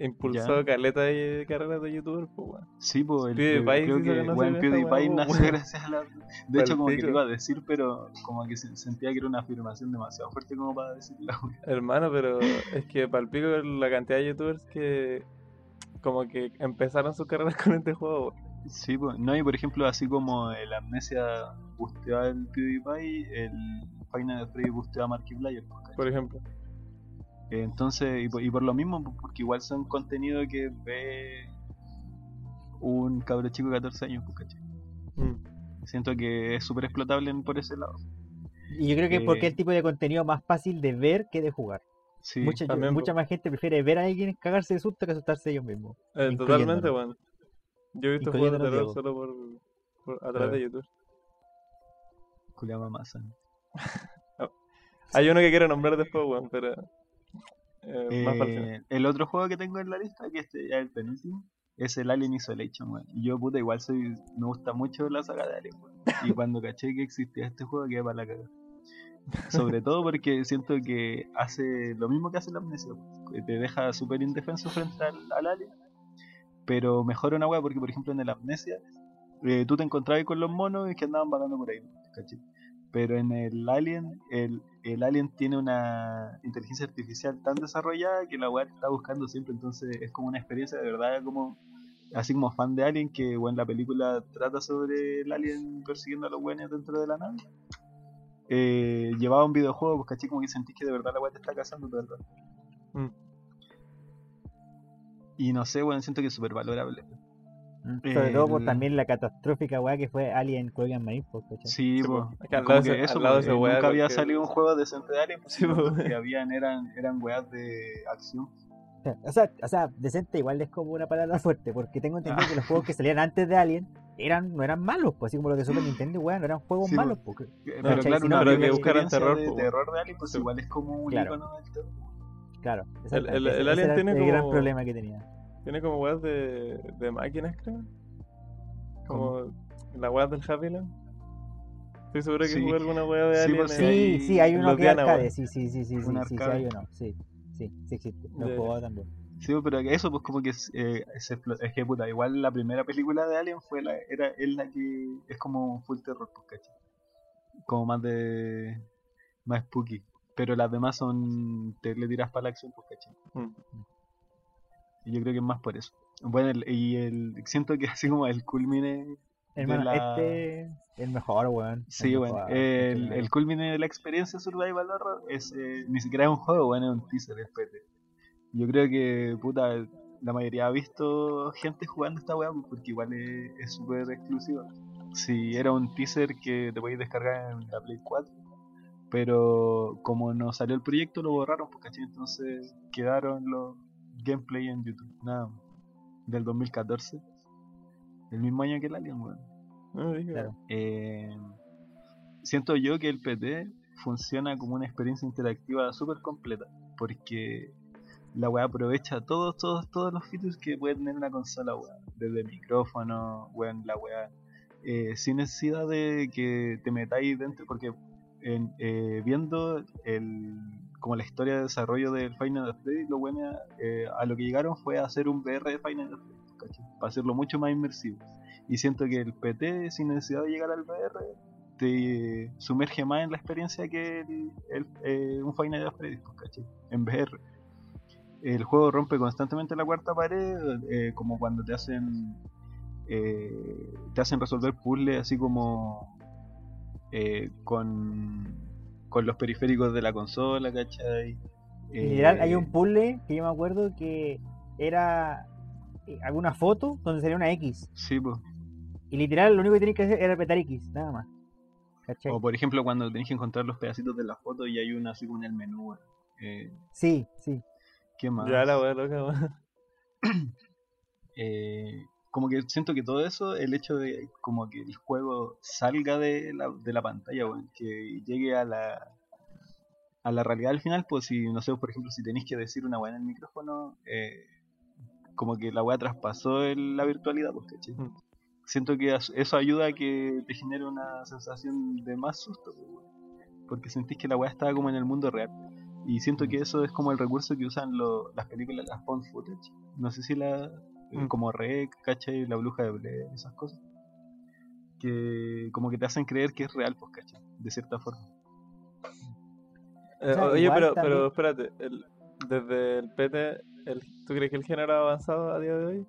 [SPEAKER 3] impulsó
[SPEAKER 2] Ya.
[SPEAKER 3] caleta de carreras de youtubers, pues, weón.
[SPEAKER 2] Sí, pues el,
[SPEAKER 3] PewDiePie
[SPEAKER 2] el- creo que
[SPEAKER 3] conoce
[SPEAKER 2] bueno, PewDiePie nació gracias a la... De hecho, como que lo iba a decir, pero como que se- sentía que era una afirmación demasiado fuerte como para decirla. weón.
[SPEAKER 3] Hermano, pero es que palpico la cantidad de youtubers que como que empezaron sus carreras con este juego, weón.
[SPEAKER 2] Sí, pues, no, y por ejemplo, así como el Amnesia busteó al PewDiePie, el Final Freddy busteó a Markiplier.
[SPEAKER 3] por ejemplo.
[SPEAKER 2] Eh, Entonces, y por, y por lo mismo, porque igual son contenido que ve un cabro chico de 14 años, pues, ¿cachai?
[SPEAKER 3] Mm.
[SPEAKER 2] Siento que es súper explotable por ese lado.
[SPEAKER 1] Y yo creo que es porque
[SPEAKER 2] eh,
[SPEAKER 1] es el tipo de contenido más fácil de ver que de jugar.
[SPEAKER 2] Sí,
[SPEAKER 1] mucha
[SPEAKER 3] también,
[SPEAKER 1] mucha más gente prefiere ver a alguien cagarse de susto que asustarse ellos mismos.
[SPEAKER 3] Eh, totalmente, weón. Yo he visto juegos de terror solo por, por a través
[SPEAKER 2] Claro.
[SPEAKER 3] de YouTube.
[SPEAKER 2] Julián Mamasa.
[SPEAKER 3] Hay uno que quiero nombrar después, weón, pero eh.
[SPEAKER 2] Eh, el otro juego que tengo en la lista, que este ya es el penúltimo, es el Alien Isolation, weón. Y yo, puta, igual soy, me gusta mucho la saga de Alien, weón. Y cuando caché que existía este juego, quedé para la cagada. Sobre todo porque siento que hace lo mismo que hace la amnesia, weón, te deja súper indefenso frente al, al Alien. Pero mejora una weá porque, por ejemplo, en el amnesia, eh, tú te encontrabas con los monos que andaban vagando por ahí, ¿cachai? Pero en el Alien, el, el Alien tiene una inteligencia artificial tan desarrollada que la weá te está buscando siempre, entonces es como una experiencia de verdad, como así como fan de Alien, que bueno, la película trata sobre el Alien persiguiendo a los buenos dentro de la nave. Eh, llevaba un videojuego, pues caché como que sentís que de verdad la weá te está cazando todo el rato.
[SPEAKER 3] Mm.
[SPEAKER 2] Y no sé, weón, siento que es súper valorable.
[SPEAKER 1] Sobre todo por también la catastrófica weá que fue Alien Colonial Marine, pues.
[SPEAKER 2] Sí,
[SPEAKER 3] Sí, po. Es que al
[SPEAKER 2] como
[SPEAKER 3] lado
[SPEAKER 2] que
[SPEAKER 3] de ese-
[SPEAKER 2] eso,
[SPEAKER 3] al lado de esa weá,
[SPEAKER 2] nunca había salido un juego decente de Alien, pues,
[SPEAKER 3] Sí,
[SPEAKER 2] los que habían eran, eran weas de acción.
[SPEAKER 1] O sea, o sea, decente igual es como una palabra fuerte, porque tengo entendido
[SPEAKER 2] Ah.
[SPEAKER 1] que los juegos que salían antes de Alien eran, no eran malos, pues así como los de Super Nintendo, weón, no eran juegos
[SPEAKER 2] Sí,
[SPEAKER 1] malos, porque
[SPEAKER 2] Eh,
[SPEAKER 3] No,
[SPEAKER 2] pero claro,
[SPEAKER 1] no,
[SPEAKER 3] pero que buscaran terror,
[SPEAKER 2] de
[SPEAKER 3] po.
[SPEAKER 2] terror de Alien, pues
[SPEAKER 3] Sí.
[SPEAKER 2] igual es como un
[SPEAKER 1] Claro.
[SPEAKER 2] icono del terror.
[SPEAKER 1] claro,
[SPEAKER 3] el-
[SPEAKER 1] exactamente,
[SPEAKER 3] el Alien
[SPEAKER 1] era
[SPEAKER 3] tiene
[SPEAKER 1] el gran problema que tenía.
[SPEAKER 3] Tiene como weas de, de máquinas, creo. Como la wea del Happy Land. Estoy seguro que
[SPEAKER 2] Sí.
[SPEAKER 3] jugué alguna wea de
[SPEAKER 2] Sí,
[SPEAKER 3] Alien.
[SPEAKER 2] pues,
[SPEAKER 3] en-
[SPEAKER 2] sí,
[SPEAKER 1] Sí, sí, hay uno que es
[SPEAKER 3] Diana,
[SPEAKER 1] arcade, sí, sí, sí, sí, sí, sí, sí, hay uno, sí, sí, sí existe, lo he jugado también.
[SPEAKER 2] Sí, pero eso, pues como que eh, se explo- es que puta, igual la primera película de Alien fue la, era, es la que es como full terror, pues cachai. Como más de más spooky. Pero las demás son te le tiras para la acción, pues cachai.
[SPEAKER 3] Mm.
[SPEAKER 2] Y yo creo que es más por eso. Bueno, el- y el siento que así como el culmine
[SPEAKER 1] Hermano,
[SPEAKER 2] la-
[SPEAKER 1] este el mejor, weón.
[SPEAKER 2] Sí, bueno, el, culmine de la experiencia Survival Horror es eh, ni siquiera es un juego, bueno, es un teaser, es PT. Yo creo que, puta, la mayoría ha visto gente jugando esta weá, pues, porque igual es súper exclusiva. Si era un teaser que te podéis descargar en la Play 4, pero como no salió el proyecto, lo borraron, ¿cachai? Entonces quedaron los gameplay en YouTube, nada más. Del 2014, el mismo año que el Alien, weón.
[SPEAKER 3] No, dije,
[SPEAKER 1] Claro.
[SPEAKER 2] Eh, siento yo que el PT funciona como una experiencia interactiva súper completa, porque la weá aprovecha todos, todos, todos los features que puede tener una consola, weá. Desde el micrófono, weón, la weá. eh, sin necesidad de que te metáis dentro, porque en- eh, viendo el, como la historia de desarrollo del Final Fantasy, lo bueno eh, a lo que llegaron fue a hacer un VR de Final Fantasy, para hacerlo mucho más inmersivo. Y siento que el PT, sin necesidad de llegar al VR, te sumerge más en la experiencia que el, eh, un Final Fantasy, ¿cachai? En VR. El juego rompe constantemente la cuarta pared, eh, como cuando te hacen eh, te hacen resolver puzzles así como con, con los periféricos de la consola, ¿cachai?
[SPEAKER 1] En general, hay
[SPEAKER 2] Eh,
[SPEAKER 1] un puzzle que yo me acuerdo que era eh, alguna foto donde salía una X.
[SPEAKER 2] Sí, pues.
[SPEAKER 1] Y literal, lo único que tenías que hacer era apretar X, nada más. ¿Cachai?
[SPEAKER 2] O por ejemplo cuando tenés que encontrar los pedacitos de la foto y hay una así como en el menú. Eh,
[SPEAKER 1] Sí, sí.
[SPEAKER 2] ¿Qué más?
[SPEAKER 3] Ya la wea loca, weón.
[SPEAKER 2] Eh, como que siento que todo eso, el hecho de como que el juego salga de la, de la pantalla, weón, que llegue a la a la realidad al final, pues si, no sé, por ejemplo, si tenéis que decir una weá en el micrófono, eh, como que la weá traspasó el- la virtualidad, pues, ¿cachai?
[SPEAKER 3] Mm.
[SPEAKER 2] Siento que eso ayuda a que te genere una sensación de más susto, pues, porque sentís que la weá estaba como en el mundo real. Y siento que eso es como el recurso que usan lo- las películas, las found footage. No sé si la. Eh,
[SPEAKER 3] Mm.
[SPEAKER 2] como Rec, ¿cachai? La bruja de Blair, esas cosas. Que como que te hacen creer que es real, pues, ¿cachai? De cierta forma.
[SPEAKER 3] Eh,
[SPEAKER 1] sea,
[SPEAKER 3] oye, pero,
[SPEAKER 1] también-
[SPEAKER 3] pero espérate, el- desde el PT, el, ¿tú crees que el género ha avanzado a día de hoy?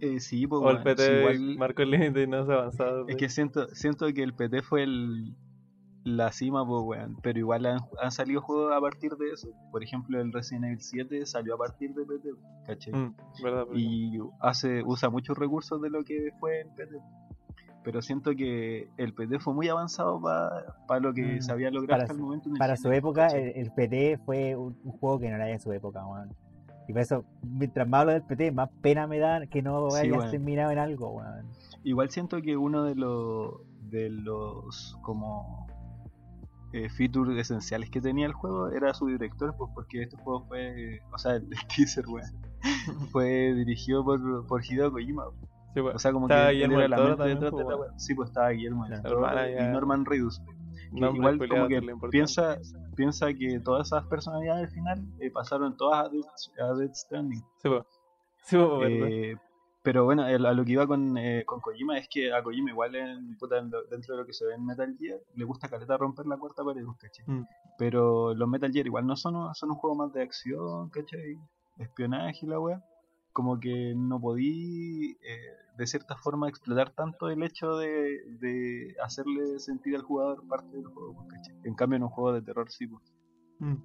[SPEAKER 2] Eh, sí, pues,
[SPEAKER 3] ¿O el PT
[SPEAKER 2] sí, igual-
[SPEAKER 3] marcó el límite y no se ha avanzado?
[SPEAKER 2] Es que siento, siento que el PT fue el, la cima, pues, weón. Pero igual han, han salido juegos a partir de eso. Por ejemplo, el Resident Evil 7 salió a partir de PT, ¿cachai?
[SPEAKER 3] Mm,
[SPEAKER 2] y hace usa muchos recursos de lo que fue el PT. Pero siento que el PT fue muy avanzado para lo que
[SPEAKER 1] Mm,
[SPEAKER 2] se había logrado
[SPEAKER 1] para
[SPEAKER 2] hasta el
[SPEAKER 1] su-
[SPEAKER 2] momento. en el
[SPEAKER 1] Para su época, el, el PT fue un, un juego que no era de su época, weón. Y por eso, mientras más hablo del PT, más pena me da que no
[SPEAKER 2] Sí,
[SPEAKER 1] hayas terminado en algo, weón.
[SPEAKER 2] Igual siento que uno de los de los como eh, features esenciales que tenía el juego era su director, pues porque este juego fue, o sea, el, teaser, weón, fue dirigido por, por Hideo Kojima.
[SPEAKER 3] Sí, pues,
[SPEAKER 2] O sea, como que él
[SPEAKER 3] Guillermo
[SPEAKER 2] era la mente
[SPEAKER 3] también,
[SPEAKER 2] detrás de
[SPEAKER 3] pues,
[SPEAKER 2] la. Sí, pues estaba Guillermo del Toro y Norman Reedus. igual como que piensa, piensa que todas esas personalidades al final eh, pasaron todas a Death, Death Stranding.
[SPEAKER 3] Sí, pues. Sí, pues.
[SPEAKER 2] Eh, pero bueno, el- a lo que iba con, eh, con Kojima es que a Kojima igual en, dentro de lo que se ve en Metal Gear le gusta caleta romper la cuarta pared, pues, ¿cachai?
[SPEAKER 3] Mm.
[SPEAKER 2] Pero los Metal Gear igual no son, son un juego más de acción, ¿cachai? Espionaje y la wea. Como que no podí eh, de cierta forma explotar tanto el hecho de, de hacerle sentir al jugador parte del juego, pues, ¿cachai? En cambio en un juego de terror sí, pues.
[SPEAKER 3] Mm.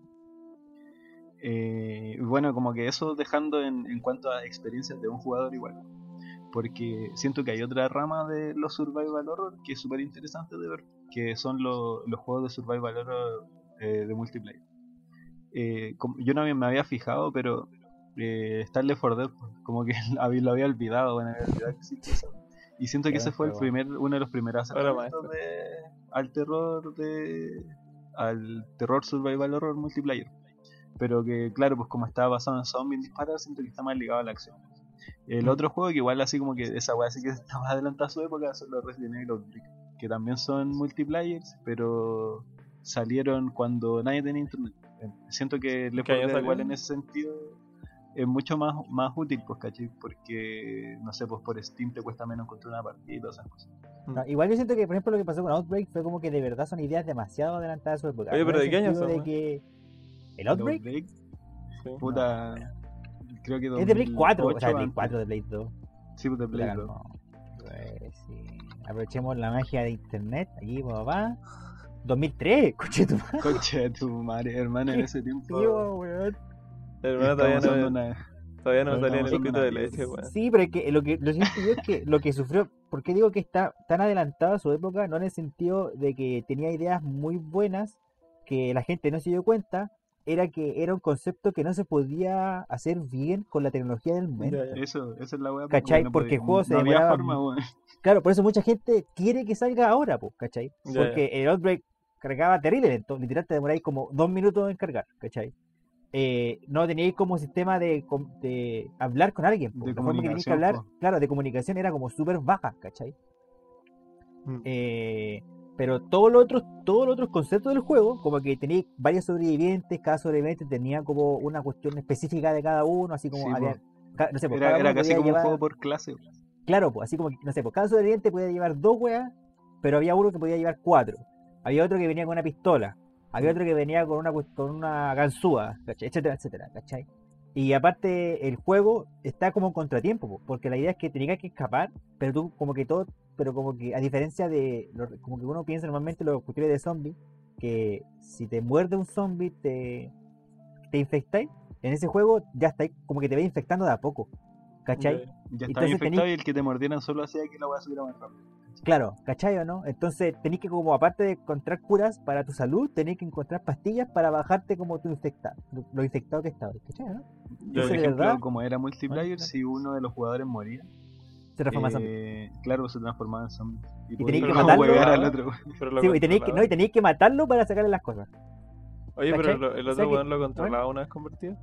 [SPEAKER 2] Eh, bueno, como que eso dejando en, en cuanto a experiencias de un jugador igual. porque siento que hay otra rama de los survival horror que es súper interesante de ver, que son lo- los juegos de survival horror eh, de multiplayer. Eh, como- yo no me había fijado, pero eh, Left 4 Dead, como que lo había olvidado, bueno, había olvidado que existía eso. Y siento que ese fue el primer, uno de los primeros acercamientos de, al terror de al terror survival horror multiplayer. Pero que claro, pues como estaba basado en zombies disparos, siento que está más ligado a la acción. El
[SPEAKER 3] Mm.
[SPEAKER 2] otro juego que igual así como que esa weá sí que está más adelantada a su época son los Resident Evil Outbreak, que también son multiplayers, pero salieron cuando nadie tenía internet. Eh, Siento que Left
[SPEAKER 3] ¿Qué
[SPEAKER 2] 4
[SPEAKER 3] año
[SPEAKER 2] Dead igual en ese sentido es mucho más, más útil, pues, ¿cachai? Porque, no sé, pues por Steam te cuesta menos encontrar una partida y todas esas cosas.
[SPEAKER 1] No, igual yo siento que, por ejemplo, lo que pasó con Outbreak fue como que de verdad son ideas demasiado adelantadas a su época.
[SPEAKER 3] Oye, pero ¿de qué año son,
[SPEAKER 1] de que... ¿El
[SPEAKER 2] El
[SPEAKER 1] Outbreak?
[SPEAKER 3] Sí.
[SPEAKER 2] puta, creo que
[SPEAKER 1] Es de Play 4, o sea, de
[SPEAKER 2] 2008
[SPEAKER 1] Play
[SPEAKER 2] antes.
[SPEAKER 1] 4, de Play 2.
[SPEAKER 2] Sí, pues de Play
[SPEAKER 1] Puta,
[SPEAKER 2] 2.
[SPEAKER 1] no. Pues, sí. Aprovechemos la magia de internet. Aquí, papá. 2003, coche tu madre.
[SPEAKER 2] Coche de tu madre, hermano, en ese tiempo.
[SPEAKER 1] Tío, weón.
[SPEAKER 3] Hermano, todavía no,
[SPEAKER 2] una-
[SPEAKER 3] todavía no
[SPEAKER 2] no
[SPEAKER 3] salía en el pito de leche, weón.
[SPEAKER 1] Sí, pero es que lo que lo siento yo es que lo que sufrió, ¿por qué digo que está tan adelantado a su época? No en el sentido de que tenía ideas muy buenas que la gente no se dio cuenta, era que era un concepto que no se podía hacer bien con la tecnología del momento.
[SPEAKER 2] Eso, esa es la weá.
[SPEAKER 1] ¿Cachai?
[SPEAKER 2] no
[SPEAKER 1] Porque
[SPEAKER 2] podía-
[SPEAKER 1] el juego se
[SPEAKER 2] no había
[SPEAKER 1] demoraba
[SPEAKER 2] forma, weón.
[SPEAKER 1] Claro, por eso mucha gente quiere que salga ahora, pues, ¿cachai? Porque el Outbreak cargaba terrible lento, literal te demoráis como dos minutos en cargar, ¿cachai? Eh, no teníais como sistema de, de hablar con alguien, po.
[SPEAKER 2] De
[SPEAKER 1] la forma que teníais que hablar, claro, de comunicación era como súper baja, ¿cachai?
[SPEAKER 3] Mm.
[SPEAKER 1] Eh, pero todos los otros, todos los otros conceptos del juego, como que tenéis varios sobrevivientes, cada sobreviviente tenía como una cuestión específica de cada uno, así como
[SPEAKER 2] Sí,
[SPEAKER 1] había, no sé, pues,
[SPEAKER 2] Era, casi como
[SPEAKER 1] llevar-
[SPEAKER 2] un juego por clase.
[SPEAKER 1] Claro, pues así como que, no sé, pues cada sobreviviente podía llevar dos weas, pero había uno que podía llevar cuatro. Había otro que venía con una pistola. Había otro que venía con una con una ganzúa, ¿cachai? etcétera, etcétera, ¿cachai? Y aparte el juego está como en contratiempo, po, porque la idea es que tenías que escapar, pero tú como que todo, pero como que a diferencia de, lo- como que uno piensa normalmente en los cuestiones de zombies, que si te muerde un zombie te, te infectáis, en ese juego ya está como que te va infectando de a poco, ¿cachai?
[SPEAKER 3] Ya,
[SPEAKER 2] Ya
[SPEAKER 1] Entonces
[SPEAKER 2] infectado y el que te mordieran solo hacía que la weá subiera más rápido.
[SPEAKER 1] Claro, ¿cachai o no? Entonces tenés que como aparte de encontrar curas para tu salud, tenés que encontrar pastillas para bajarte como tu infectado, lo, lo infectado que estabas, ¿cachai? no?
[SPEAKER 2] Y
[SPEAKER 3] Ya,
[SPEAKER 2] por ejemplo,
[SPEAKER 1] verdad.
[SPEAKER 2] como era multiplayer, si uno de los jugadores moría,
[SPEAKER 1] Se transforma en zombie.
[SPEAKER 2] eh, claro, se transformaba en zombie. Y,
[SPEAKER 1] tenéis
[SPEAKER 3] que matarlo.
[SPEAKER 2] al otro.
[SPEAKER 3] Pero
[SPEAKER 1] Sí, y tenéis que, no, y tenéis que matarlo para sacarle las cosas.
[SPEAKER 3] Oye, pero
[SPEAKER 1] ¿cachai?
[SPEAKER 3] lo- el otro weón lo controlaba una vez convertido.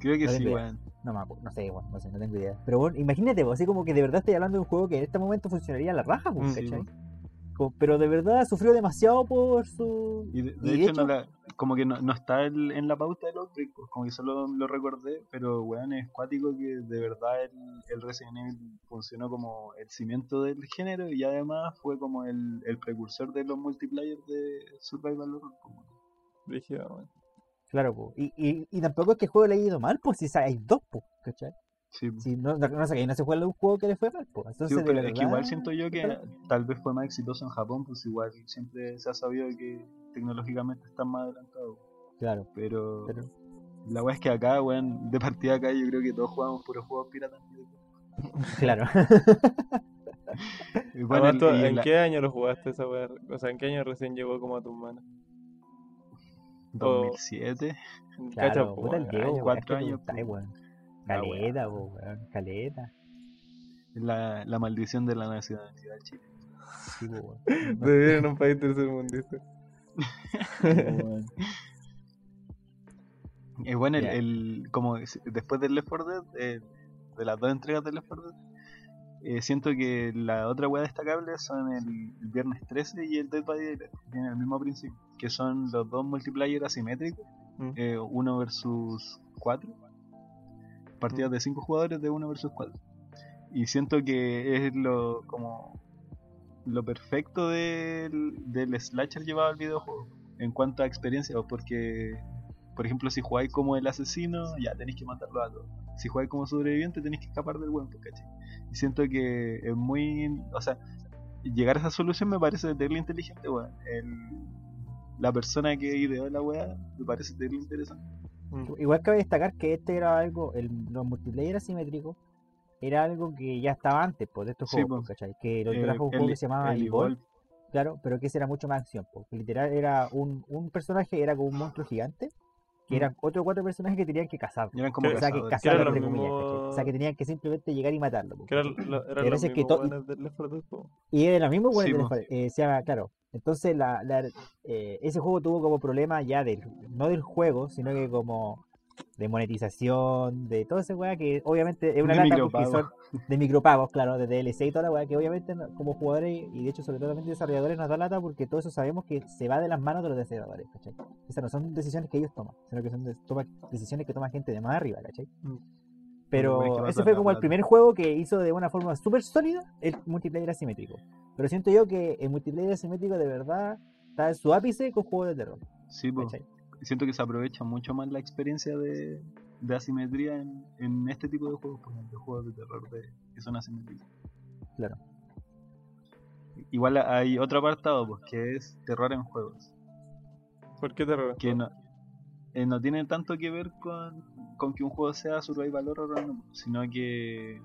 [SPEAKER 2] Creo que
[SPEAKER 1] No
[SPEAKER 2] sí, weón.
[SPEAKER 1] No no sé, bueno, no sé, no tengo idea. Pero bueno, imagínate, pues, así como que de verdad estoy hablando de un juego que en este momento funcionaría a la raja, pues,
[SPEAKER 3] Mm, sí,
[SPEAKER 1] ¿cachai?
[SPEAKER 2] pues.
[SPEAKER 1] Como- pero de verdad sufrió demasiado por su...
[SPEAKER 2] Y de, de
[SPEAKER 1] Y de
[SPEAKER 2] hecho, no
[SPEAKER 1] hecho-
[SPEAKER 2] la- como que no, no está el- en la pauta del Outbreak, pues, como que solo lo recordé, pero weón, es cuático que de verdad el, el Resident Evil funcionó como el cimiento del género y además fue como el, el precursor de los multiplayer de Survival Horror. como-.
[SPEAKER 1] Claro, pues. Y, y, y tampoco es que el juego le haya ido mal, pues si hay dos, pues, ¿cachai?
[SPEAKER 2] Sí, pues.
[SPEAKER 1] Si no, no, sé, que no se juega un juego que le fue mal, pues.
[SPEAKER 2] Sí,
[SPEAKER 1] Entonces, de
[SPEAKER 2] pero
[SPEAKER 1] verdad...
[SPEAKER 2] es que igual siento yo que tal vez fue más exitoso en Japón, pues igual siempre se ha sabido que tecnológicamente están más adelantados.
[SPEAKER 1] Claro,
[SPEAKER 2] Pero,
[SPEAKER 1] pero...
[SPEAKER 2] la weá es que acá, weón, de partida acá yo creo que todos jugamos puros juegos piratas.
[SPEAKER 1] Claro.
[SPEAKER 2] Y bueno,
[SPEAKER 3] Además,
[SPEAKER 2] el- y
[SPEAKER 3] ¿En
[SPEAKER 2] la-
[SPEAKER 3] qué año lo jugaste esa weá? O sea, ¿en qué año recién llegó como a tus manos?
[SPEAKER 2] 2007.
[SPEAKER 3] Cacha,
[SPEAKER 1] Claro,
[SPEAKER 3] po,
[SPEAKER 1] puta el Diego,
[SPEAKER 2] cuatro
[SPEAKER 1] es que te
[SPEAKER 2] años,
[SPEAKER 1] Caleta, po, weón, caleta.
[SPEAKER 2] La, la maldición de la nacionalidad de Chile.
[SPEAKER 1] Sí, po, weón.
[SPEAKER 3] De vivir en un país tercermundista.
[SPEAKER 2] Es bueno, el, el- como es- después del Left 4 Dead, eh, de las dos entregas del Left 4 Dead, eh, siento que la otra weá destacable son el, el Viernes 13 y el Dead by Daylight, que tienen el mismo principio, que son los dos multiplayer asimétricos,
[SPEAKER 3] Mm.
[SPEAKER 2] eh, uno versus cuatro, partidas de cinco jugadores de uno versus cuatro. Y siento que es lo como lo perfecto del, del slasher llevado al videojuego en cuanto a experiencia, porque por ejemplo si jugáis como el asesino, ya tenéis que matarlo a todos. Si jugáis como sobreviviente tenéis que escapar del buen, ¿cachai? Y siento que es muy, o sea, llegar a esa solución me parece terrible inteligente, weón. El- La persona que ideó la weá me parece terrible interesante.
[SPEAKER 3] Mm.
[SPEAKER 1] Igual cabe destacar que este era algo, el, los multiplayer asimétricos era algo que ya estaba antes, pues, de estos
[SPEAKER 2] Sí,
[SPEAKER 1] juegos,
[SPEAKER 2] po.
[SPEAKER 1] ¿cachai? Que lo
[SPEAKER 2] Eh,
[SPEAKER 1] trajo un juego que se llamaba
[SPEAKER 2] el
[SPEAKER 1] Evolve,
[SPEAKER 2] Evolve.
[SPEAKER 1] claro, pero que ese era mucho más acción, porque literal era un, un personaje, era como un monstruo gigante, que eran otros cuatro personajes que tenían que cazar.
[SPEAKER 2] Eran como
[SPEAKER 1] O sea, que
[SPEAKER 3] lo
[SPEAKER 1] entre comillas,
[SPEAKER 3] mismo-
[SPEAKER 1] ¿cachai? O sea, que tenían que simplemente llegar y matarlo. po,
[SPEAKER 3] Que
[SPEAKER 1] Pero
[SPEAKER 3] los
[SPEAKER 1] ese es que
[SPEAKER 3] mismos
[SPEAKER 1] to-
[SPEAKER 3] buenos del Left 4 Dead, po.
[SPEAKER 1] Y era lo mismo, bueno,
[SPEAKER 2] Sí,
[SPEAKER 1] de
[SPEAKER 2] po.
[SPEAKER 1] Left 4 Dead, eh, se llama, claro. Entonces, la, la- eh, ese juego tuvo como problema ya del, no del juego, sino que como de monetización, de todo ese weá que obviamente es una
[SPEAKER 2] De
[SPEAKER 1] lata porque
[SPEAKER 2] micropago.
[SPEAKER 1] son de micropagos, claro, de DLC y toda la weá, que obviamente como jugadores y de hecho sobre todo también desarrolladores nos da lata porque todo eso sabemos que se va de las manos de los desarrolladores, ¿cachai? Esas no son decisiones que ellos toman, sino que son de- toma- decisiones que toma gente de más arriba, ¿cachai?
[SPEAKER 3] Mm.
[SPEAKER 1] Pero ese fue como el primer juego que hizo de una forma súper sólida el multiplayer asimétrico. Pero siento yo que el multiplayer asimétrico de verdad está en su ápice con juegos de terror.
[SPEAKER 2] Sí.
[SPEAKER 1] ¿cachai?
[SPEAKER 2] Siento que se aprovecha mucho más la experiencia de, de asimetría en, en este tipo de juegos, por ejemplo, juegos de terror de, que son asimétricos.
[SPEAKER 1] Claro.
[SPEAKER 2] Igual hay otro apartado, pues, que es terror en juegos.
[SPEAKER 3] ¿Por qué terror?
[SPEAKER 2] Que no, eh, no tiene tanto que ver con, con que un juego sea survival horror o no, sino que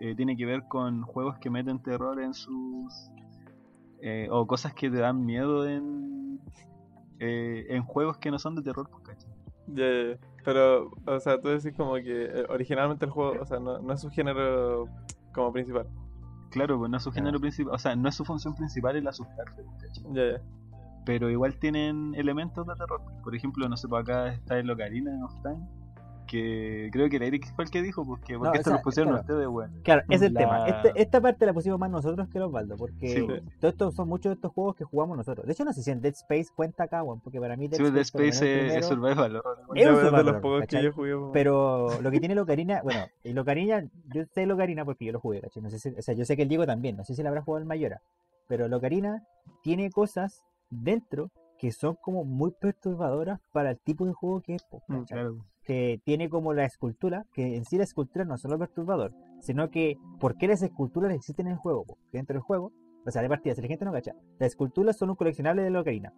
[SPEAKER 2] eh, tiene que ver con juegos que meten terror en sus... eh, o cosas que te dan miedo en, eh, en juegos que no son de terror, pues, ¿cachai?
[SPEAKER 3] Ya. Pero, o sea, tú decís como que eh, originalmente el juego, o sea, no, no es su género como principal.
[SPEAKER 2] Claro, pues no es su género principal, o sea, no es su función principal el asustarte, pues, pero igual tienen elementos de terror. Por ejemplo, no sé, por acá está el Ocarina of Time, creo que el Eric fue el que dijo, que porque
[SPEAKER 1] No,
[SPEAKER 2] esto
[SPEAKER 1] o sea,
[SPEAKER 2] lo pusieron
[SPEAKER 1] claro.
[SPEAKER 2] ustedes, weón.
[SPEAKER 1] Claro, ese es el
[SPEAKER 2] La-
[SPEAKER 1] tema. Este- esta parte la pusimos más nosotros que los Baldo, porque
[SPEAKER 2] Sí,
[SPEAKER 1] todos estos son muchos de estos juegos que jugamos nosotros. De hecho, no sé si en Dead Space cuenta acá, weón, porque para mí Dead
[SPEAKER 2] Sí, pues, Dead
[SPEAKER 1] Space,
[SPEAKER 2] es, survival.
[SPEAKER 1] Es un
[SPEAKER 3] de los pocos que yo jugué.
[SPEAKER 1] Pero lo que tiene el Ocarina, bueno, el Ocarina, yo sé el Ocarina porque yo lo jugué, ¿cachai? No sé si- o sea, yo sé que el Diego también, no sé si le habrá jugado el Mayora, pero el Ocarina tiene cosas dentro que son como muy perturbadoras para el tipo de juego que es, po,
[SPEAKER 3] Mm.
[SPEAKER 2] Claro.
[SPEAKER 1] Que tiene como la escultura, que en sí la escultura no es solo perturbador, sino que por qué las esculturas existen en el juego, po? que dentro del juego, o sea, de partida, si la gente no cacha, las esculturas son un coleccionable de la Ocarina,